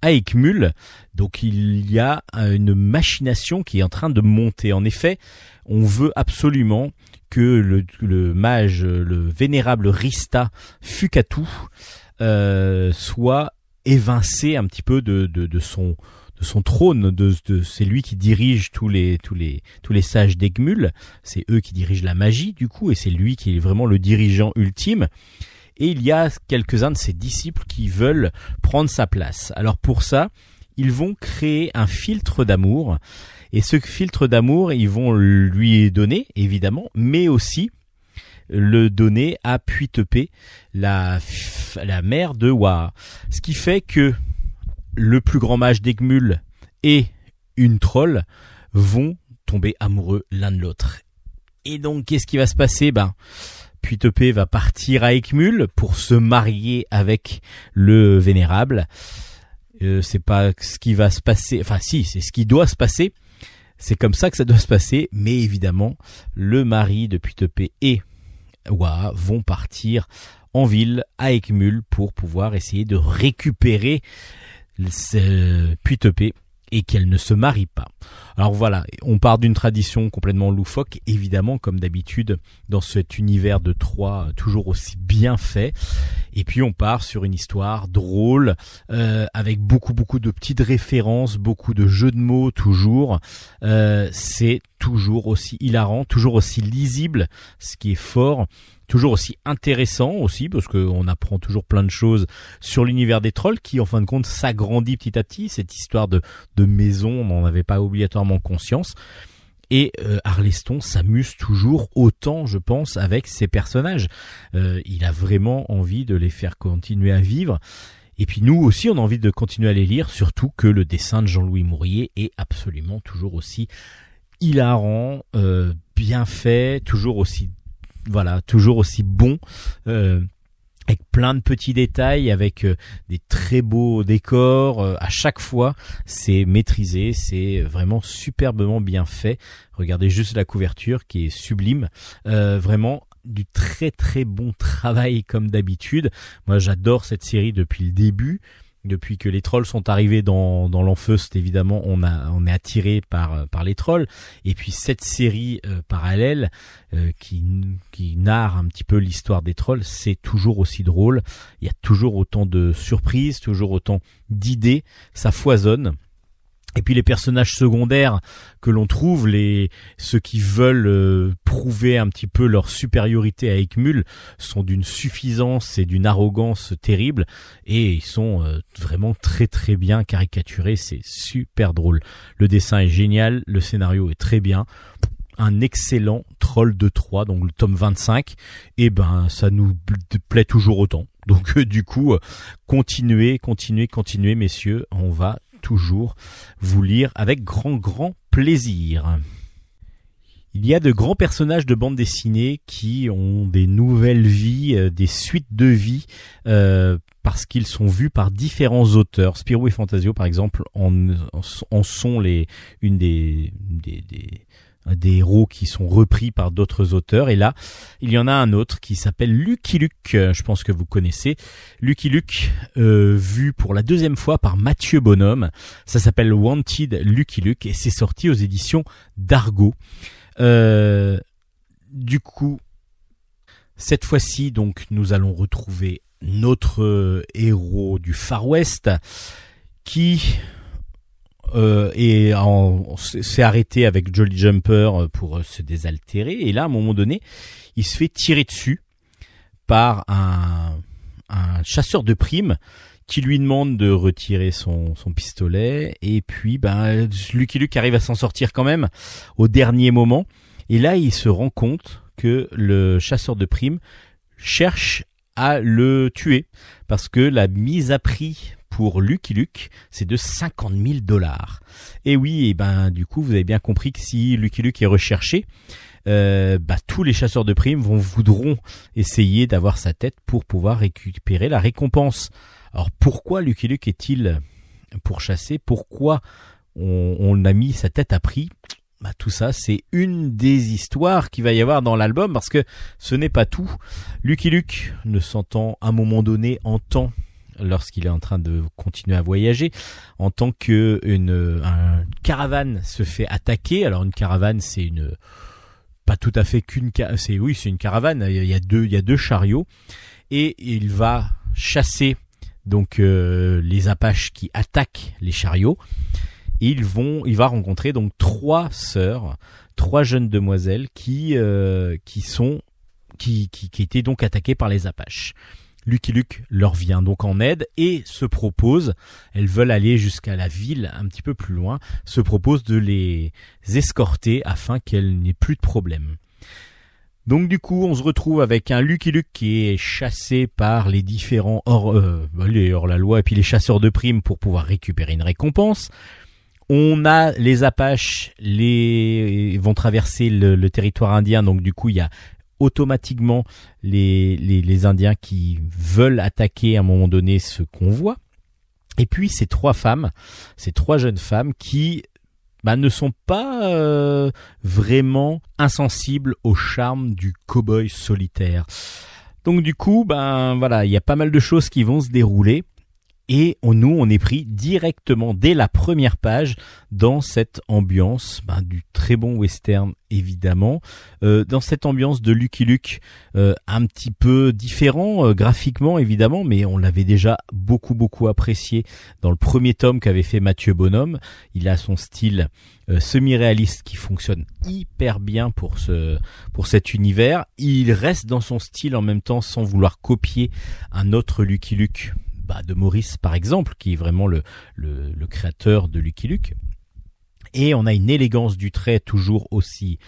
à Ekmul, donc il y a une machination qui est en train de monter. En effet, on veut absolument que le, mage, le vénérable Rista Fukatu, euh, soit évincé un petit peu de, de, son de son trône, de, de c'est lui qui dirige tous les tous les tous les sages d'Egmul, c'est eux qui dirigent la magie du coup, et c'est lui qui est vraiment le dirigeant ultime et il y a quelques-uns de ses disciples qui veulent prendre sa place. Alors pour ça, ils vont créer un filtre d'amour et ce filtre d'amour, ils vont lui donner évidemment, mais aussi le donner à Puitepé, la, la mère de Wa. Ce qui fait que le plus grand mage d'Egmul et une troll vont tomber amoureux l'un de l'autre. Et donc, qu'est-ce qui va se passer? Ben, puis Tepé va partir à Ekmul pour se marier avec le vénérable. Euh, c'est pas ce qui va se passer, enfin si, c'est ce qui doit se passer. C'est comme ça que ça doit se passer, mais évidemment, le mari de Putepé et Wa vont partir en ville à Ekmul pour pouvoir essayer de récupérer Putepé et qu'elle ne se marie pas. Alors voilà, on part d'une tradition complètement loufoque, évidemment, comme d'habitude, dans cet univers de Troie, toujours aussi bien fait. Et puis on part sur une histoire drôle, euh, avec beaucoup beaucoup de petites références, beaucoup de jeux de mots toujours. Euh, c'est toujours aussi hilarant, toujours aussi lisible, ce qui est fort toujours aussi intéressant aussi parce qu'on apprend toujours plein de choses sur l'univers des trolls qui en fin de compte s'agrandit petit à petit cette histoire de, de maison on n'en avait pas obligatoirement conscience et euh, Arleston s'amuse toujours autant, je pense, avec ses personnages. Euh, il a vraiment envie de les faire continuer à vivre. Et puis nous aussi, on a envie de continuer à les lire, surtout que le dessin de Jean-Louis Mourier est absolument toujours aussi hilarant, euh, bien fait, toujours aussi voilà, toujours aussi bon. Avec plein de petits détails, avec euh, des très beaux décors. Euh, à chaque fois, c'est maîtrisé, c'est vraiment superbement bien fait. Regardez juste la couverture qui est sublime. vraiment du très très bon travail comme d'habitude. Moi, j'adore cette série depuis le début depuis que les trolls sont arrivés dans, dans l'Enfeust, évidemment, on, a, est attiré par, par les trolls. Et puis cette série euh, parallèle euh, qui, qui narre un petit peu l'histoire des trolls, c'est toujours aussi drôle. Il y a toujours autant de surprises, toujours autant d'idées. Ça foisonne. Et puis les personnages secondaires que l'on trouve, les ceux qui veulent euh, prouver un petit peu leur supériorité à Ekmul, sont d'une suffisance et d'une arrogance terrible, et ils sont euh, vraiment très très bien caricaturés. C'est super drôle. Le dessin est génial, le scénario est très bien. Un excellent troll de 3, donc le tome 25, et ben ça nous plaît toujours autant. Donc euh, du coup, continuez, continuez, continuez, messieurs, on va toujours vous lire avec grand grand plaisir. Il y a de grands personnages de bande dessinée qui ont des nouvelles vies, euh, des suites de vie, euh, parce qu'ils sont vus par différents auteurs. Spirou et Fantasio, par exemple, en, sont les une des des héros qui sont repris par d'autres auteurs. Et là, il y en a un autre qui s'appelle Lucky Luke. Je pense que vous connaissez Lucky Luke, euh, vu pour la deuxième fois par Mathieu Bonhomme. Ça s'appelle Wanted Lucky Luke et c'est sorti aux éditions d'Argo. Euh, du coup, cette fois-ci, donc, nous allons retrouver notre héros du Far West qui euh, et en- s'est arrêté avec Jolly Jumper euh, pour euh, se désaltérer. Et là, à un moment donné, il se fait tirer dessus par un, chasseur de primes qui lui demande de retirer son, son pistolet. Et puis, ben, Lucky Luke arrive à s'en sortir quand même au dernier moment. Et là, il se rend compte que le chasseur de primes cherche à le tuer parce que la mise à prix pour Lucky Luke, c'est de 50 000 dollars. Et oui, et ben du coup, vous avez bien compris que si Lucky Luke est recherché, euh, bah, tous les chasseurs de primes vont voudront essayer d'avoir sa tête pour pouvoir récupérer la récompense. Alors pourquoi Lucky Luke est-il pourchassé Pourquoi on, a mis sa tête à prix? Bah, tout ça, c'est une des histoires qu'il va y avoir dans l'album parce que ce n'est pas tout. Lucky Luke ne s'entend à un moment donné entend lorsqu'il est en train de continuer à voyager, en tant que une un caravane se fait attaquer. Alors une caravane, c'est une pas tout à fait qu'une c'est oui, c'est une caravane, il y a deux chariots et il va chasser donc euh, les Apaches qui attaquent les chariots. Il va rencontrer donc trois sœurs, trois jeunes demoiselles qui euh, qui sont qui qui étaient donc attaquées par les Apaches. Lucky Luke leur vient donc en aide et se propose, elles veulent aller jusqu'à la ville un petit peu plus loin, se propose de les escorter afin qu'elles n'aient plus de problème. Donc du coup, on se retrouve avec un Lucky Luke qui est chassé par les différents hors, euh, les hors-la-loi et puis les chasseurs de primes pour pouvoir récupérer une récompense. On a les Apaches, les vont traverser le territoire indien, donc du coup il y a automatiquement les, les, Indiens qui veulent attaquer à un moment donné ce convoi. Et puis ces trois femmes, ces trois jeunes femmes qui bah, ne sont pas euh, vraiment insensibles au charme du cow-boy solitaire. Donc du coup, ben voilà, il y a pas mal de choses qui vont se dérouler. Et on, nous, on est pris directement dès la première page dans cette ambiance ben, du très bon western, évidemment, euh, dans cette ambiance de Lucky Luke, euh, un petit peu différent euh, graphiquement, évidemment, mais on l'avait déjà beaucoup, beaucoup apprécié dans le premier tome qu'avait fait Mathieu Bonhomme. Il a son style semi-réaliste qui fonctionne hyper bien pour ce pour cet univers. Il reste dans son style en même temps sans vouloir copier un autre Lucky Luke bah, de Maurice par exemple, qui est vraiment le, créateur de Lucky Luke. Et on a une élégance du trait toujours aussi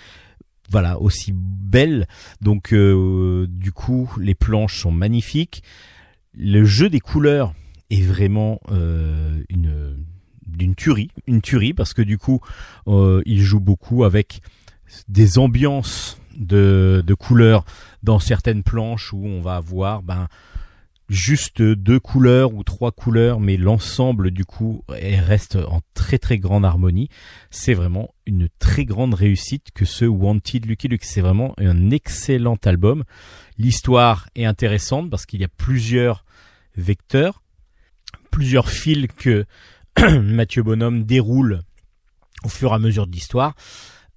voilà aussi belle. Donc euh, du coup les planches sont magnifiques. Le jeu des couleurs est vraiment euh, une d'une tuerie, une tuerie parce que du coup euh, il joue beaucoup avec des ambiances de, de couleurs dans certaines planches où on va avoir ben juste deux couleurs ou trois couleurs, mais l'ensemble du coup reste en très très grande harmonie. C'est vraiment une très grande réussite que ce Wanted Lucky Luke. C'est vraiment un excellent album. L'histoire est intéressante parce qu'il y a plusieurs vecteurs, plusieurs fils que <clears throat> Mathieu Bonhomme déroule au fur et à mesure de l'histoire.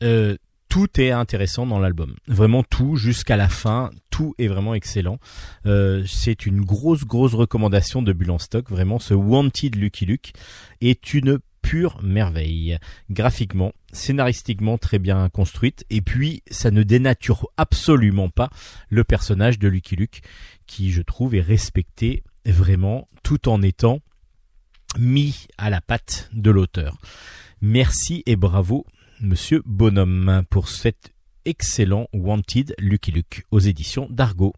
Euh, tout est intéressant dans l'album. Vraiment tout jusqu'à la fin, tout est vraiment excellent. Euh, c'est une grosse grosse recommandation de Bulle en stock. Vraiment, ce Wanted Lucky Luke est une pure merveille. Graphiquement, scénaristiquement très bien construite, et puis ça ne dénature absolument pas le personnage de Lucky Luke, qui je trouve est respecté vraiment tout en étant mis à la patte de l'auteur. Merci et bravo Monsieur Bonhomme pour cet excellent Wanted Lucky Luke aux éditions d'Argo.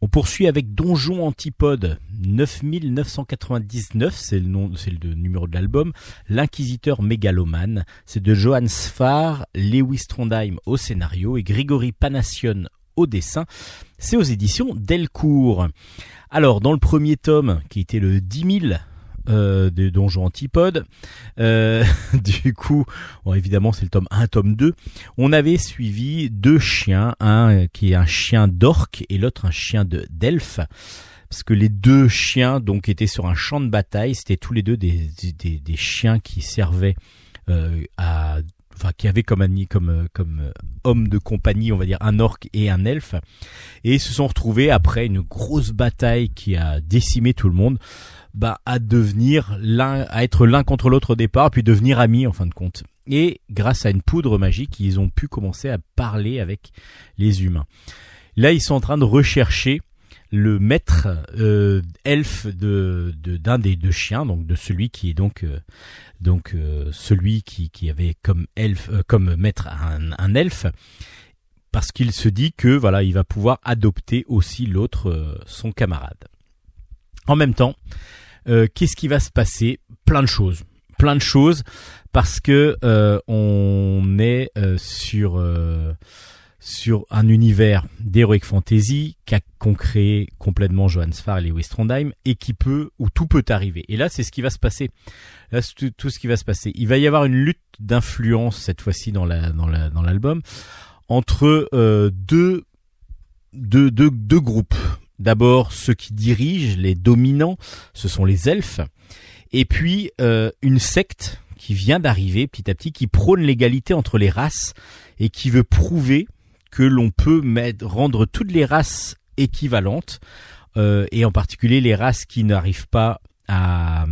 On poursuit avec Donjon Antipode 9999, c'est le le numéro de l'album. L'inquisiteur mégalomane, c'est de Johann Sfar, Lewis Trondheim au scénario et Grigory Panassion au dessin. C'est aux éditions Delcourt. Alors, dans le premier tome, qui était le 10 000 euh, de Donjon Antipode. Euh, <laughs> du coup, bon, évidemment, c'est le tome 1, tome 2. On avait suivi deux chiens, un qui est un chien d'orque et l'autre un chien de d'elfe. Parce que les deux chiens donc étaient sur un champ de bataille, c'était tous les deux des, des, des chiens qui servaient euh, à enfin qui avait comme comme comme homme de compagnie, on va dire un orc et un elfe, et se sont retrouvés après une grosse bataille qui a décimé tout le monde, bah à devenir l'un, à être l'un contre l'autre au départ, puis devenir amis en fin de compte. Et grâce à une poudre magique, ils ont pu commencer à parler avec les humains. Là, ils sont en train de rechercher le maître euh, elfe de d'un des deux chiens, donc de celui qui est donc euh, donc euh, celui qui, qui avait comme elfe comme maître un, un elfe, parce qu'il se dit que voilà il va pouvoir adopter aussi l'autre son camarade. En même temps, qu'est-ce qui va se passer? Plein de choses, plein de choses, parce que on est sur sur un univers d'heroic fantasy qu'ont créé complètement Johannes Farr et Lewis Trondheim et qui peut où tout peut arriver. Et là, c'est ce qui va se passer. Là, c'est tout ce qui va se passer. Il va y avoir une lutte d'influence cette fois-ci dans la dans la dans l'album entre euh, deux, deux deux groupes. D'abord, ceux qui dirigent, les dominants, ce sont les elfes, et puis euh, une secte qui vient d'arriver petit à petit, qui prône l'égalité entre les races et qui veut prouver que l'on peut rendre toutes les races équivalentes, euh, et en particulier les races qui n'arrivent pas à,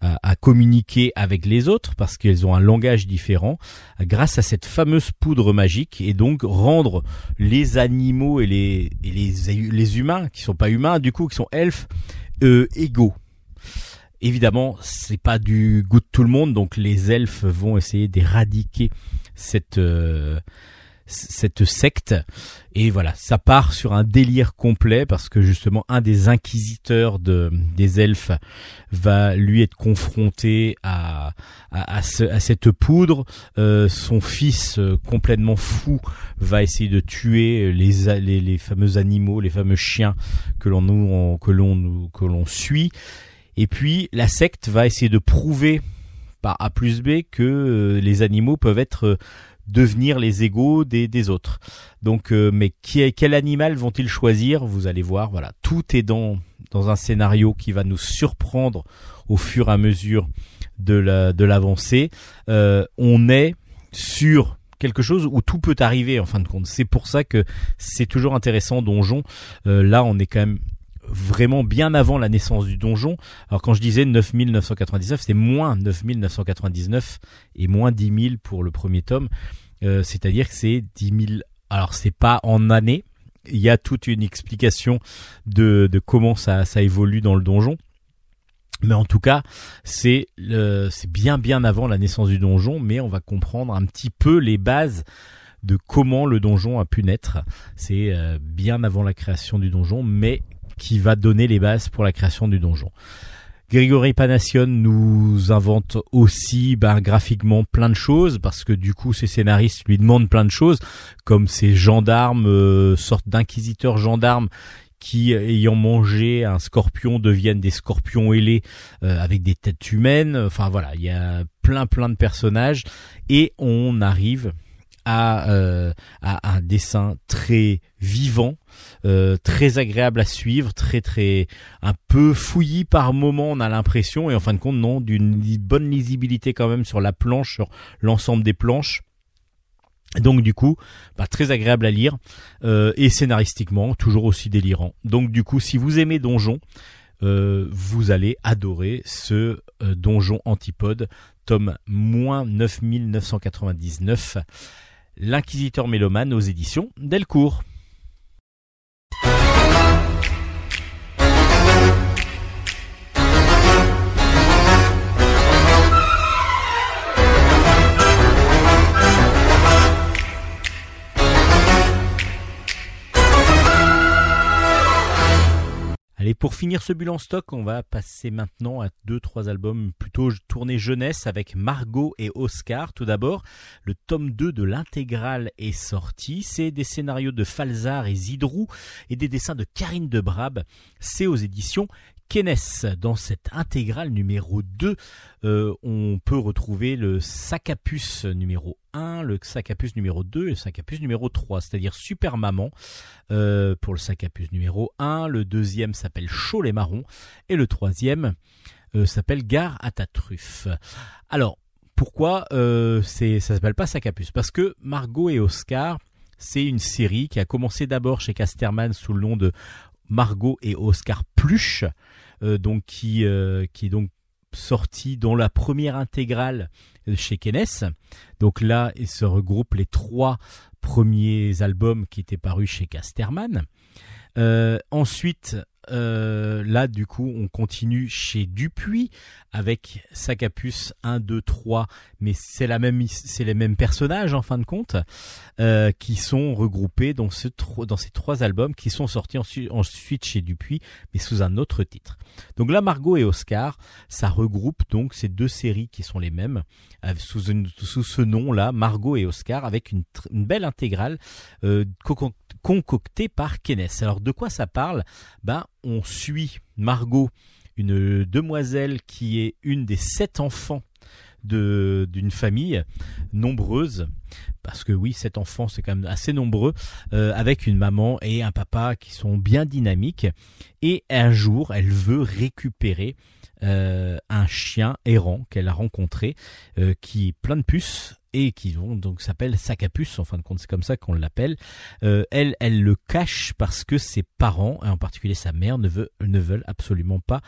à, communiquer avec les autres parce qu'elles ont un langage différent, grâce à cette fameuse poudre magique, et donc rendre les animaux et les, et les, les humains, qui sont pas humains, du coup, qui sont elfes, euh, égaux. Évidemment, c'est pas du goût de tout le monde, donc les elfes vont essayer d'éradiquer cette euh, cette secte. Et voilà, ça part sur un délire complet parce que justement un des inquisiteurs de, des elfes va lui être confronté à, à, cette poudre. Euh, son fils euh, complètement fou va essayer de tuer les, les, les fameux animaux, les fameux chiens que l'on nous que l'on que l'on suit. Et puis la secte va essayer de prouver par A plus B que euh, les animaux peuvent être devenir les égaux des, autres. Donc, euh, mais quel animal vont-ils choisir? Vous allez voir, voilà, tout est dans dans un scénario qui va nous surprendre au fur et à mesure de la de l'avancée. Euh, on est sur quelque chose où tout peut arriver en fin de compte. C'est pour ça que c'est toujours intéressant Donjon. Euh, là, on est quand même vraiment bien avant la naissance du donjon. Alors quand je disais 9999, c'est moins 9999 et moins 10 000 pour le premier tome. Euh, c'est-à-dire que c'est 10 000. Alors c'est pas en années. Il y a toute une explication de, comment ça, évolue dans le donjon. Mais en tout cas, c'est c'est bien bien avant la naissance du donjon, mais on va comprendre un petit peu les bases de comment le donjon a pu naître. C'est euh, bien avant la création du donjon, mais qui va donner les bases pour la création du donjon. Grégory Panassion nous invente aussi ben, graphiquement plein de choses parce que du coup ses scénaristes lui demandent plein de choses comme ces gendarmes, euh, sortes d'inquisiteurs gendarmes qui ayant mangé un scorpion deviennent des scorpions ailés euh, avec des têtes humaines. Enfin voilà, il y a plein plein de personnages et on arrive euh, à, un dessin très vivant, euh, très agréable à suivre, très très un peu fouillis par moment, on a l'impression, et en fin de compte non, d'une bonne lisibilité quand même sur la planche, sur l'ensemble des planches. Donc du coup, bah, très agréable à lire euh, et scénaristiquement toujours aussi délirant. Donc du coup, si vous aimez Donjon, vous allez adorer ce Donjon Antipode, tome moins 9999. L'inquisiteur mélomane aux éditions Delcourt. Et pour finir ce bulle stock, on va passer maintenant à deux, trois albums plutôt tournés jeunesse avec Margot et Oscar. Tout d'abord, le tome 2 de l'intégrale est sorti. C'est des scénarios de Falzar et Zidrou et des dessins de Karine Debrab. C'est aux éditions Kenes. Dans cette intégrale numéro 2, euh, on peut retrouver le sac à puce numéro 1, le sac à puce numéro 2 et le sac à puce numéro 3, c'est-à-dire Super Maman euh, pour le sac à puce numéro 1. Le deuxième s'appelle Chaud les marrons et le troisième euh, s'appelle Gare à ta truffe. Alors, pourquoi euh, ça s'appelle pas Sac à puce Parce que Margot et Oscar, c'est une série qui a commencé d'abord chez Casterman sous le nom de Margot et Oscar Pluche, donc qui euh, qui est donc sorti dans la première intégrale chez Kenes. Donc là, il se regroupe les trois premiers albums qui étaient parus chez Casterman. Euh, ensuite, euh, là, du coup, on continue chez Dupuis avec Sacapus 1, 2, 3, mais c'est la même, c'est les mêmes personnages en fin de compte, euh, qui sont regroupés dans, ce, dans ces trois albums qui sont sortis ensuite chez Dupuis, mais sous un autre titre. Donc là, Margot et Oscar, ça regroupe donc ces deux séries qui sont les mêmes, sous, ce nom-là, Margot et Oscar, avec une, une belle intégrale euh, concoctée par Kenes. Alors de quoi ça parle? Ben on suit Margot, une demoiselle qui est une des sept enfants d'une famille nombreuse. Parce que oui sept enfants c'est quand même assez nombreux euh, avec une maman et un papa qui sont bien dynamiques. Et un jour elle veut récupérer euh, un chien errant qu'elle a rencontré euh, qui est plein de puces et qui donc s'appelle sac à puce en fin de compte c'est comme ça qu'on l'appelle. Euh, elle elle le cache parce que ses parents et en particulier sa mère ne, veut, ne veulent absolument pas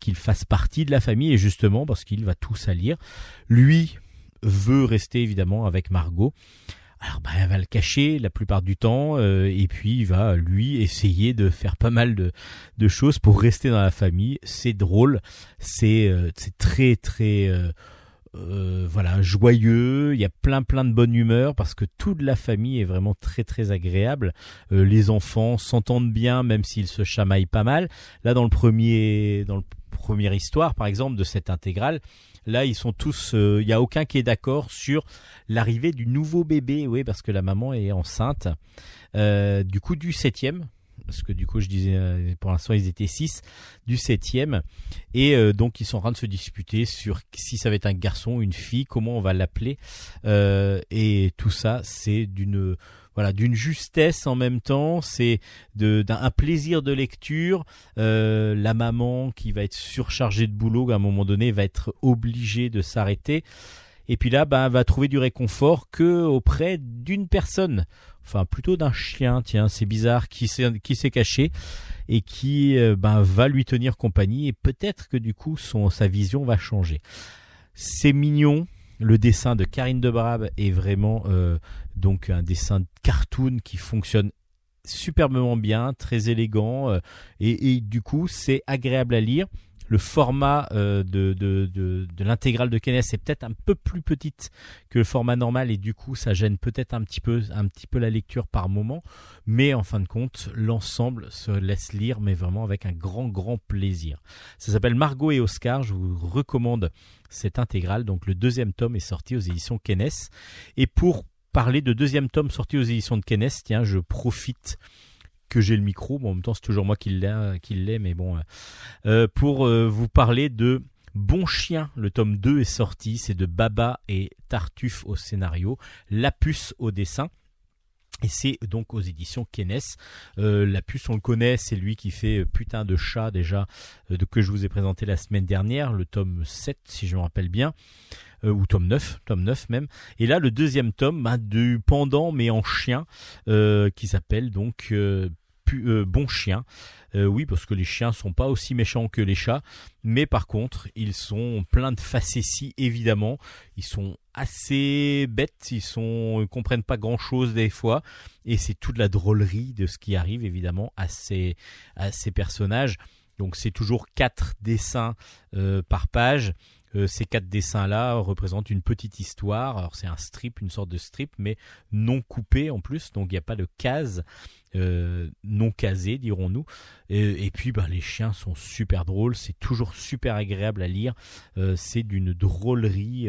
qu'il fasse partie de la famille et justement parce qu'il va tout salir. Lui veut rester évidemment avec Margot. Alors bah, elle va le cacher la plupart du temps euh, et puis il va lui essayer de faire pas mal de, de choses pour rester dans la famille. C'est drôle, c'est euh, c'est très très euh, voilà joyeux il y a plein plein de bonne humeur parce que toute la famille est vraiment très très agréable. Euh, les enfants s'entendent bien même s'ils se chamaillent pas mal. Là dans le premier dans le première histoire par exemple de cette intégrale là ils sont tous euh, il y a aucun qui est d'accord sur l'arrivée du nouveau bébé. Oui parce que la maman est enceinte. Du coup du septième parce que du coup je disais euh, pour l'instant ils étaient 6 du septième. Et euh, donc ils sont en train de se disputer sur si ça va être un garçon une fille comment on va l'appeler. Euh, et tout ça c'est d'une voilà d'une justesse en même temps. C'est d'un plaisir de lecture. La maman qui va être surchargée de boulot à un moment donné va être obligée de s'arrêter et puis là, ben, va trouver du réconfort que auprès d'une personne, enfin plutôt d'un chien, tiens, c'est bizarre, qui s'est qui s'est caché et qui euh, ben, va lui tenir compagnie. Et peut-être que du coup son sa vision va changer. C'est mignon. Le dessin de Karine Debrab est vraiment euh, donc un dessin cartoon qui fonctionne superbement bien, très élégant euh, et, du coup c'est agréable à lire le format euh, de, de, de, l'intégrale de Kenneth est peut-être un peu plus petite que le format normal et du coup ça gêne peut-être un petit peu un petit peu la lecture par moment. Mais en fin de compte l'ensemble se laisse lire mais vraiment avec un grand grand plaisir. Ça s'appelle Margot et Oscar. Je vous recommande cette intégrale. Donc le deuxième tome est sorti aux éditions Kenneth et pour parler de deuxième tome sorti aux éditions de Kenneth tiens je profite que j'ai le micro. Bon, en même temps, c'est toujours moi qui l'ai, mais bon. Euh, euh, pour euh, vous parler de Bon Chien, le tome 2 est sorti. C'est de Baba et Tartuffe au scénario, La Puce au dessin. Et c'est donc aux éditions Kenes. la puce, on le connaît, c'est lui qui fait putain de chat déjà, que je vous ai présenté la semaine dernière, le tome 7 si je me rappelle bien. ou tome 9, tome 9 même. Et là, le deuxième tome bah, du pendant mais en chien, qui s'appelle donc euh, bon chien. Euh, oui, parce que les chiens sont pas aussi méchants que les chats, mais par contre, ils sont pleins de facéties évidemment. Ils sont assez bêtes, ils sont comprennent pas grand chose des fois, et c'est toute la drôlerie de ce qui arrive évidemment à ces à ces personnages. Donc c'est toujours quatre dessins euh, par page. Euh, ces quatre dessins-là représentent une petite histoire. Alors c'est un strip, une sorte de strip, mais non coupé en plus, donc il n'y a pas de case euh, non casée, dirons-nous. Et, puis ben, les chiens sont super drôles, c'est toujours super agréable à lire. Euh, c'est d'une drôlerie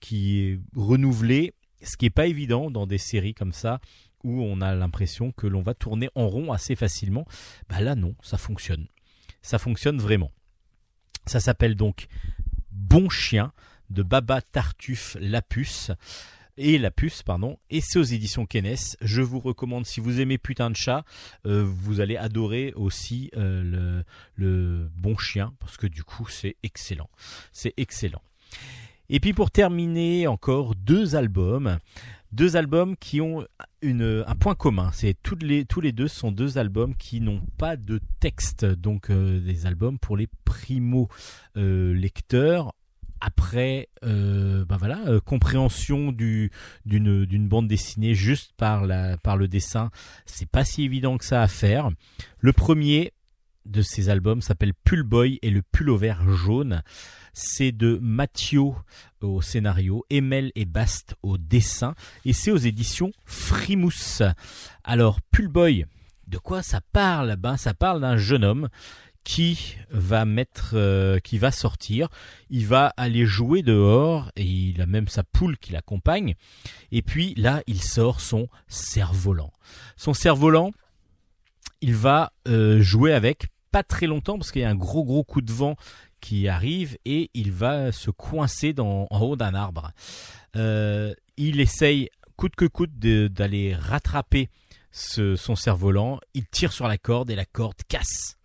qui est renouvelée, ce qui n'est pas évident dans des séries comme ça où on a l'impression que l'on va tourner en rond assez facilement. Bah là non, ça fonctionne. Ça fonctionne vraiment. Ça s'appelle donc Bon Chien de Baba Tartuffe Lapuce et la pardon, et c'est aux éditions Kenes. Je vous recommande, si vous aimez Putain de chat, euh, vous allez adorer aussi euh, le, Bon Chien, parce que du coup, c'est excellent. C'est excellent. Et puis pour terminer, encore deux albums. Deux albums qui ont une, un point commun. C'est les, tous les deux sont deux albums qui n'ont pas de texte. Donc euh, des albums pour les primo euh, lecteurs après bah voilà compréhension du d'une d'une bande dessinée juste par la par le dessin c'est pas si évident que ça à faire le premier de ces albums s'appelle Pull Boy et le pull vert jaune c'est de Mathieu au scénario, Emel et Bast au dessin, et c'est aux éditions Frimousse. Alors, Pull Boy, de quoi ça parle? Ben, ça parle d'un jeune homme qui va mettre, euh, qui va sortir. Il va aller jouer dehors et il a même sa poule qui l'accompagne. Et puis là, il sort son cerf-volant. Son cerf-volant, il va euh, jouer avec pas très longtemps parce qu'il y a un gros gros coup de vent qui arrive et il va se coincer dans, en haut d'un arbre. Euh, il essaye coûte que coûte d'aller rattraper son cerf-volant. Il tire sur la corde et la corde casse.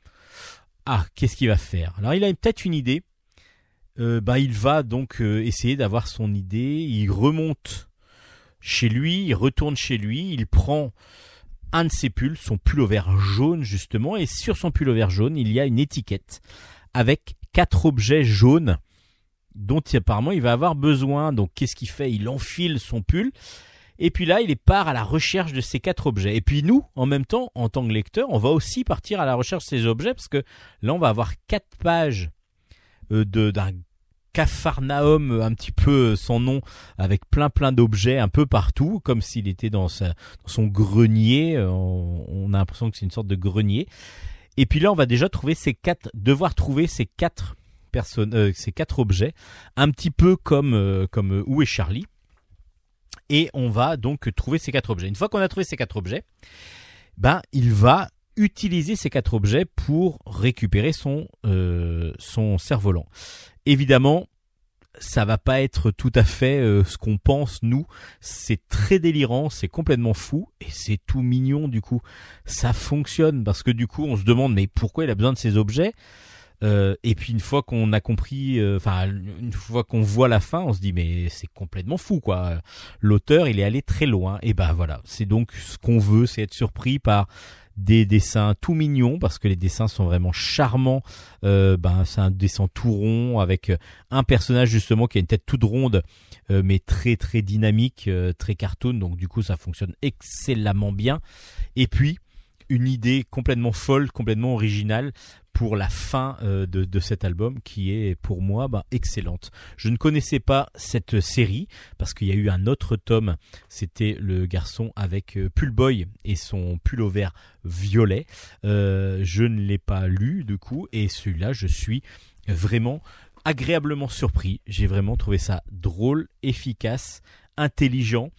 Ah, qu'est-ce qu'il va faire? Alors il a peut-être une idée. Euh, bah, il va donc euh, essayer d'avoir son idée. Il remonte chez lui, il retourne chez lui, il prend un de ses pulls, son pull vert jaune justement, et sur son pull vert jaune, il y a une étiquette avec quatre objets jaunes dont apparemment il va avoir besoin. Donc qu'est-ce qu'il fait? Il enfile son pull et puis là, il part à la recherche de ces quatre objets. Et puis nous, en même temps, en tant que lecteur, on va aussi partir à la recherche de ces objets parce que là, on va avoir quatre pages euh, d'un Capharnaüm un petit peu sans nom avec plein plein d'objets un peu partout comme s'il était dans, son grenier euh, on, a l'impression que c'est une sorte de grenier et puis là on va déjà trouver ces quatre devoir trouver ces quatre personnes euh, ces quatre objets un petit peu comme comme où est Charlie et on va donc trouver ces quatre objets. Une fois qu'on a trouvé ces quatre objets, ben il va utiliser ces quatre objets pour récupérer son euh, son cerf-volant. Évidemment, ça va pas être tout à fait euh, ce qu'on pense nous. C'est très délirant, c'est complètement fou et c'est tout mignon du coup. Ça fonctionne parce que du coup on se demande mais pourquoi il a besoin de ces objets? Euh, et puis une fois qu'on a compris, euh, enfin une fois qu'on voit la fin, on se dit mais c'est complètement fou quoi. L'auteur il est allé très loin. Et ben voilà, c'est donc ce qu'on veut, c'est être surpris par des dessins tout mignons parce que les dessins sont vraiment charmants. Euh, ben c'est un dessin tout rond avec un personnage justement qui a une tête toute ronde mais très très dynamique, très cartoon. Donc du coup ça fonctionne excellemment bien. Et puis une idée complètement folle, complètement originale pour la fin euh, de, cet album qui est pour moi bah, excellente. Je ne connaissais pas cette série parce qu'il y a eu un autre tome, c'était le garçon avec euh, Pull Boy et son pull violet. Euh, je ne l'ai pas lu du coup et celui-là je suis vraiment agréablement surpris. J'ai vraiment trouvé ça drôle, efficace, intelligent.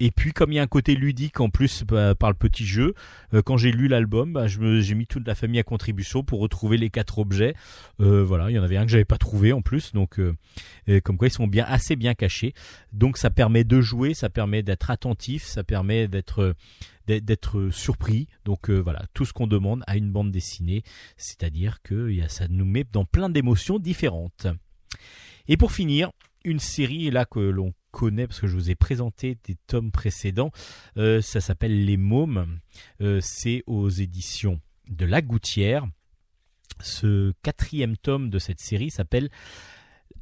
Et puis comme il y a un côté ludique en plus bah, par le petit jeu, euh, quand j'ai lu l'album, bah, j'ai mis toute la famille à contribution pour retrouver les quatre objets. Euh, voilà, il y en avait un que j'avais pas trouvé en plus, donc euh, comme quoi ils sont bien assez bien cachés. Donc ça permet de jouer, ça permet d'être attentif, ça permet d'être d'être surpris. Donc voilà, tout ce qu'on demande à une bande dessinée, c'est-à-dire que ça nous met dans plein d'émotions différentes. Et pour finir, une série là que l'on connaît parce que je vous ai présenté des tomes précédents. Euh, ça s'appelle Les Mômes. Euh, c'est aux éditions de La Gouttière. Ce quatrième tome de cette série s'appelle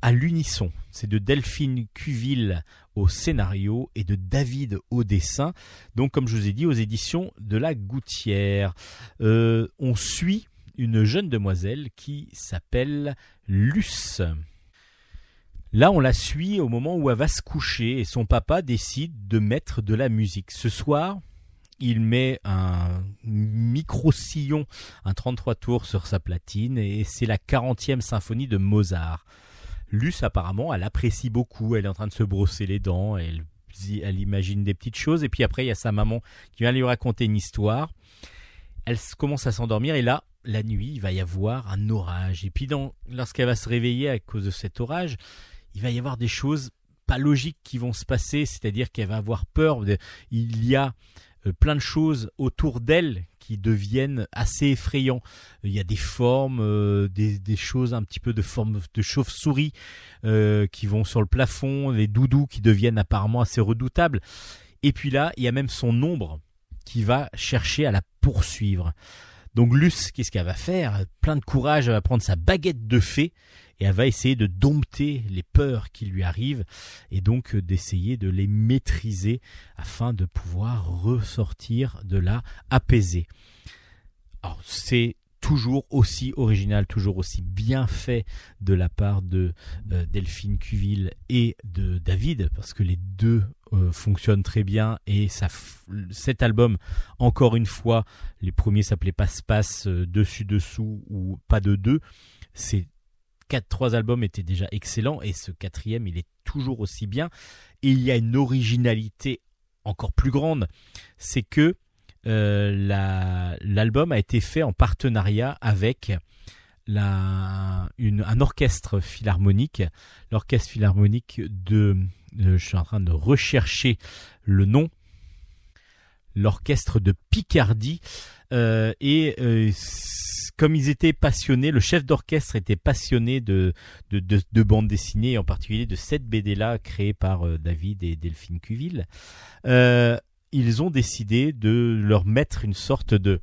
À l'unisson. C'est de Delphine Cuville au scénario et de David au dessin. Donc, comme je vous ai dit, aux éditions de La Gouttière. Euh, on suit une jeune demoiselle qui s'appelle Luce. Là, on la suit au moment où elle va se coucher et son papa décide de mettre de la musique. Ce soir, il met un micro-sillon, un 33 tours sur sa platine et c'est la 40e symphonie de Mozart. Luce, apparemment, elle apprécie beaucoup, elle est en train de se brosser les dents, elle, elle imagine des petites choses et puis après, il y a sa maman qui vient lui raconter une histoire. Elle commence à s'endormir et là, la nuit, il va y avoir un orage. Et puis, lorsqu'elle va se réveiller à cause de cet orage, il va y avoir des choses pas logiques qui vont se passer, c'est-à-dire qu'elle va avoir peur. Il y a plein de choses autour d'elle qui deviennent assez effrayants. Il y a des formes, des, des, choses un petit peu de forme de chauve-souris qui vont sur le plafond, les doudous qui deviennent apparemment assez redoutables. Et puis là, il y a même son ombre qui va chercher à la poursuivre. Donc Luce, qu'est-ce qu'elle va faire? Plein de courage, elle va prendre sa baguette de fée et elle va essayer de dompter les peurs qui lui arrivent et donc euh, d'essayer de les maîtriser afin de pouvoir ressortir de là apaisée. Alors c'est toujours aussi original, toujours aussi bien fait de la part de euh, Delphine Cuville et de David, parce que les deux euh, fonctionnent très bien et ça, cet album, encore une fois, les premiers s'appelaient Passe-Passe, euh, Dessus Dessous ou Pas de deux, ces quatre trois albums étaient déjà excellents et ce quatrième il est toujours aussi bien. Et il y a une originalité encore plus grande, c'est que euh, l'album a été fait en partenariat avec un orchestre philharmonique, l'orchestre philharmonique de, je suis en train de rechercher le nom, l'orchestre de Picardie, euh, et euh, comme ils étaient passionnés, le chef d'orchestre était passionné de, de, de, de bande dessinée, en particulier de cette BD-là créée par euh, David et Delphine Cuville. Euh, ils ont décidé de leur mettre une sorte de,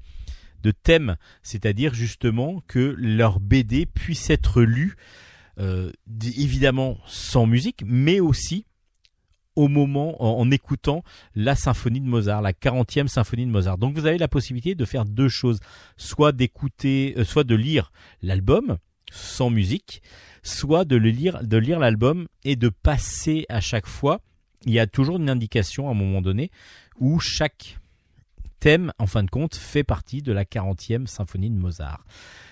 de thème, c'est-à-dire justement que leur BD puisse être lu, euh, évidemment sans musique, mais aussi au moment en, écoutant la symphonie de Mozart, la 40e symphonie de Mozart. Donc vous avez la possibilité de faire deux choses, soit d'écouter, euh, soit de lire l'album sans musique, soit de le lire, de lire l'album et de passer à chaque fois. Il y a toujours une indication à un moment donné où chaque thème, en fin de compte, fait partie de la 40e symphonie de Mozart.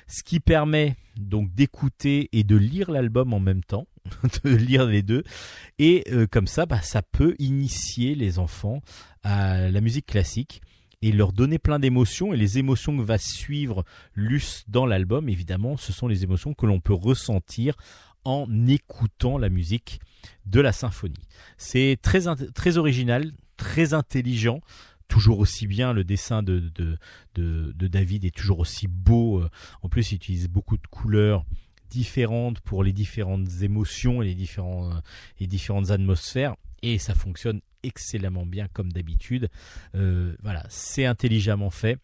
Ce qui permet donc d'écouter et de lire l'album en même temps, <laughs> de lire les deux, et euh, comme ça, bah, ça peut initier les enfants à la musique classique et leur donner plein d'émotions. Et les émotions que va suivre Luce dans l'album, évidemment, ce sont les émotions que l'on peut ressentir en écoutant la musique de la symphonie. C'est très, très original, très intelligent toujours aussi bien. Le dessin de, David est toujours aussi beau. Euh, en plus, il utilise beaucoup de couleurs différentes pour les différentes émotions et les, euh, différentes atmosphères. Et ça fonctionne excellemment bien comme d'habitude. Euh, voilà, c'est intelligemment fait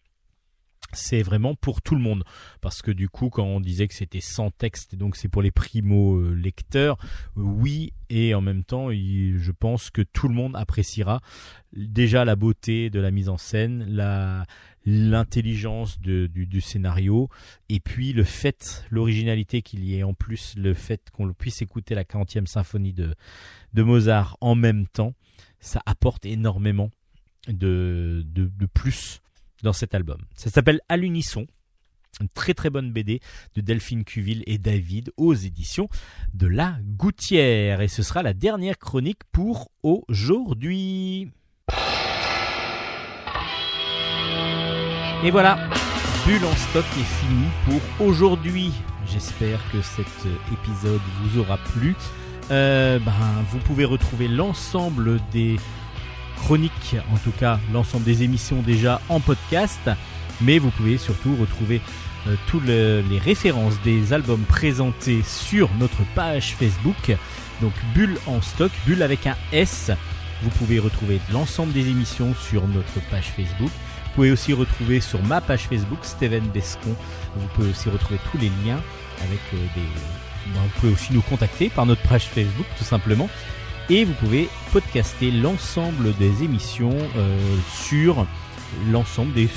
c'est vraiment pour tout le monde. Parce que du coup quand on disait que c'était sans texte donc c'est pour les primo lecteurs oui et en même temps je pense que tout le monde appréciera déjà la beauté de la mise en scène l'intelligence du, scénario et puis le fait l'originalité qu'il y ait en plus le fait qu'on puisse écouter la 40e symphonie de, Mozart en même temps ça apporte énormément de, de plus dans cet album. Ça s'appelle À l'unisson. Une très très bonne BD de Delphine Cuville et David aux éditions de La Gouttière. Et ce sera la dernière chronique pour aujourd'hui. Et voilà, Bulle en stock est fini pour aujourd'hui. J'espère que cet épisode vous aura plu. Euh, ben, vous pouvez retrouver l'ensemble des chronique, en tout cas l'ensemble des émissions déjà en podcast, mais vous pouvez surtout retrouver euh, toutes les références des albums présentés sur notre page Facebook, donc Bulle en stock, Bulle avec un S. Vous pouvez retrouver l'ensemble des émissions sur notre page Facebook. Vous pouvez aussi retrouver sur ma page Facebook Steven Bescon. Vous pouvez aussi retrouver tous les liens avec euh, des. Vous pouvez aussi nous contacter par notre page Facebook tout simplement et vous pouvez podcaster l'ensemble des émissions euh, sur l'ensemble des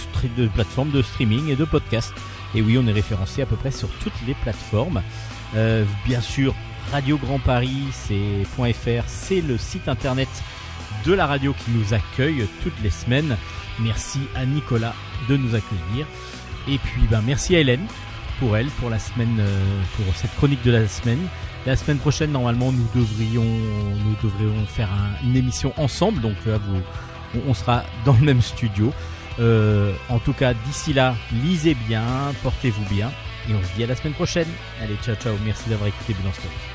plateformes de streaming et de podcast. Et oui, on est référencé à peu près sur toutes les plateformes. Euh, bien sûr, Radio Grand Paris, c'est c'est le site internet de la radio qui nous accueille toutes les semaines. Merci à Nicolas de nous accueillir. Et puis, ben, merci à Hélène pour elle, pour la semaine, euh, pour cette chronique de la semaine. La semaine prochaine, normalement, nous devrions, nous devrions faire une émission ensemble. Donc là, vous, on, sera dans le même studio. Euh, en tout cas, d'ici là, lisez bien, portez-vous bien. Et on se dit à la semaine prochaine. Allez, ciao, ciao. Merci d'avoir écouté Bilan Stock.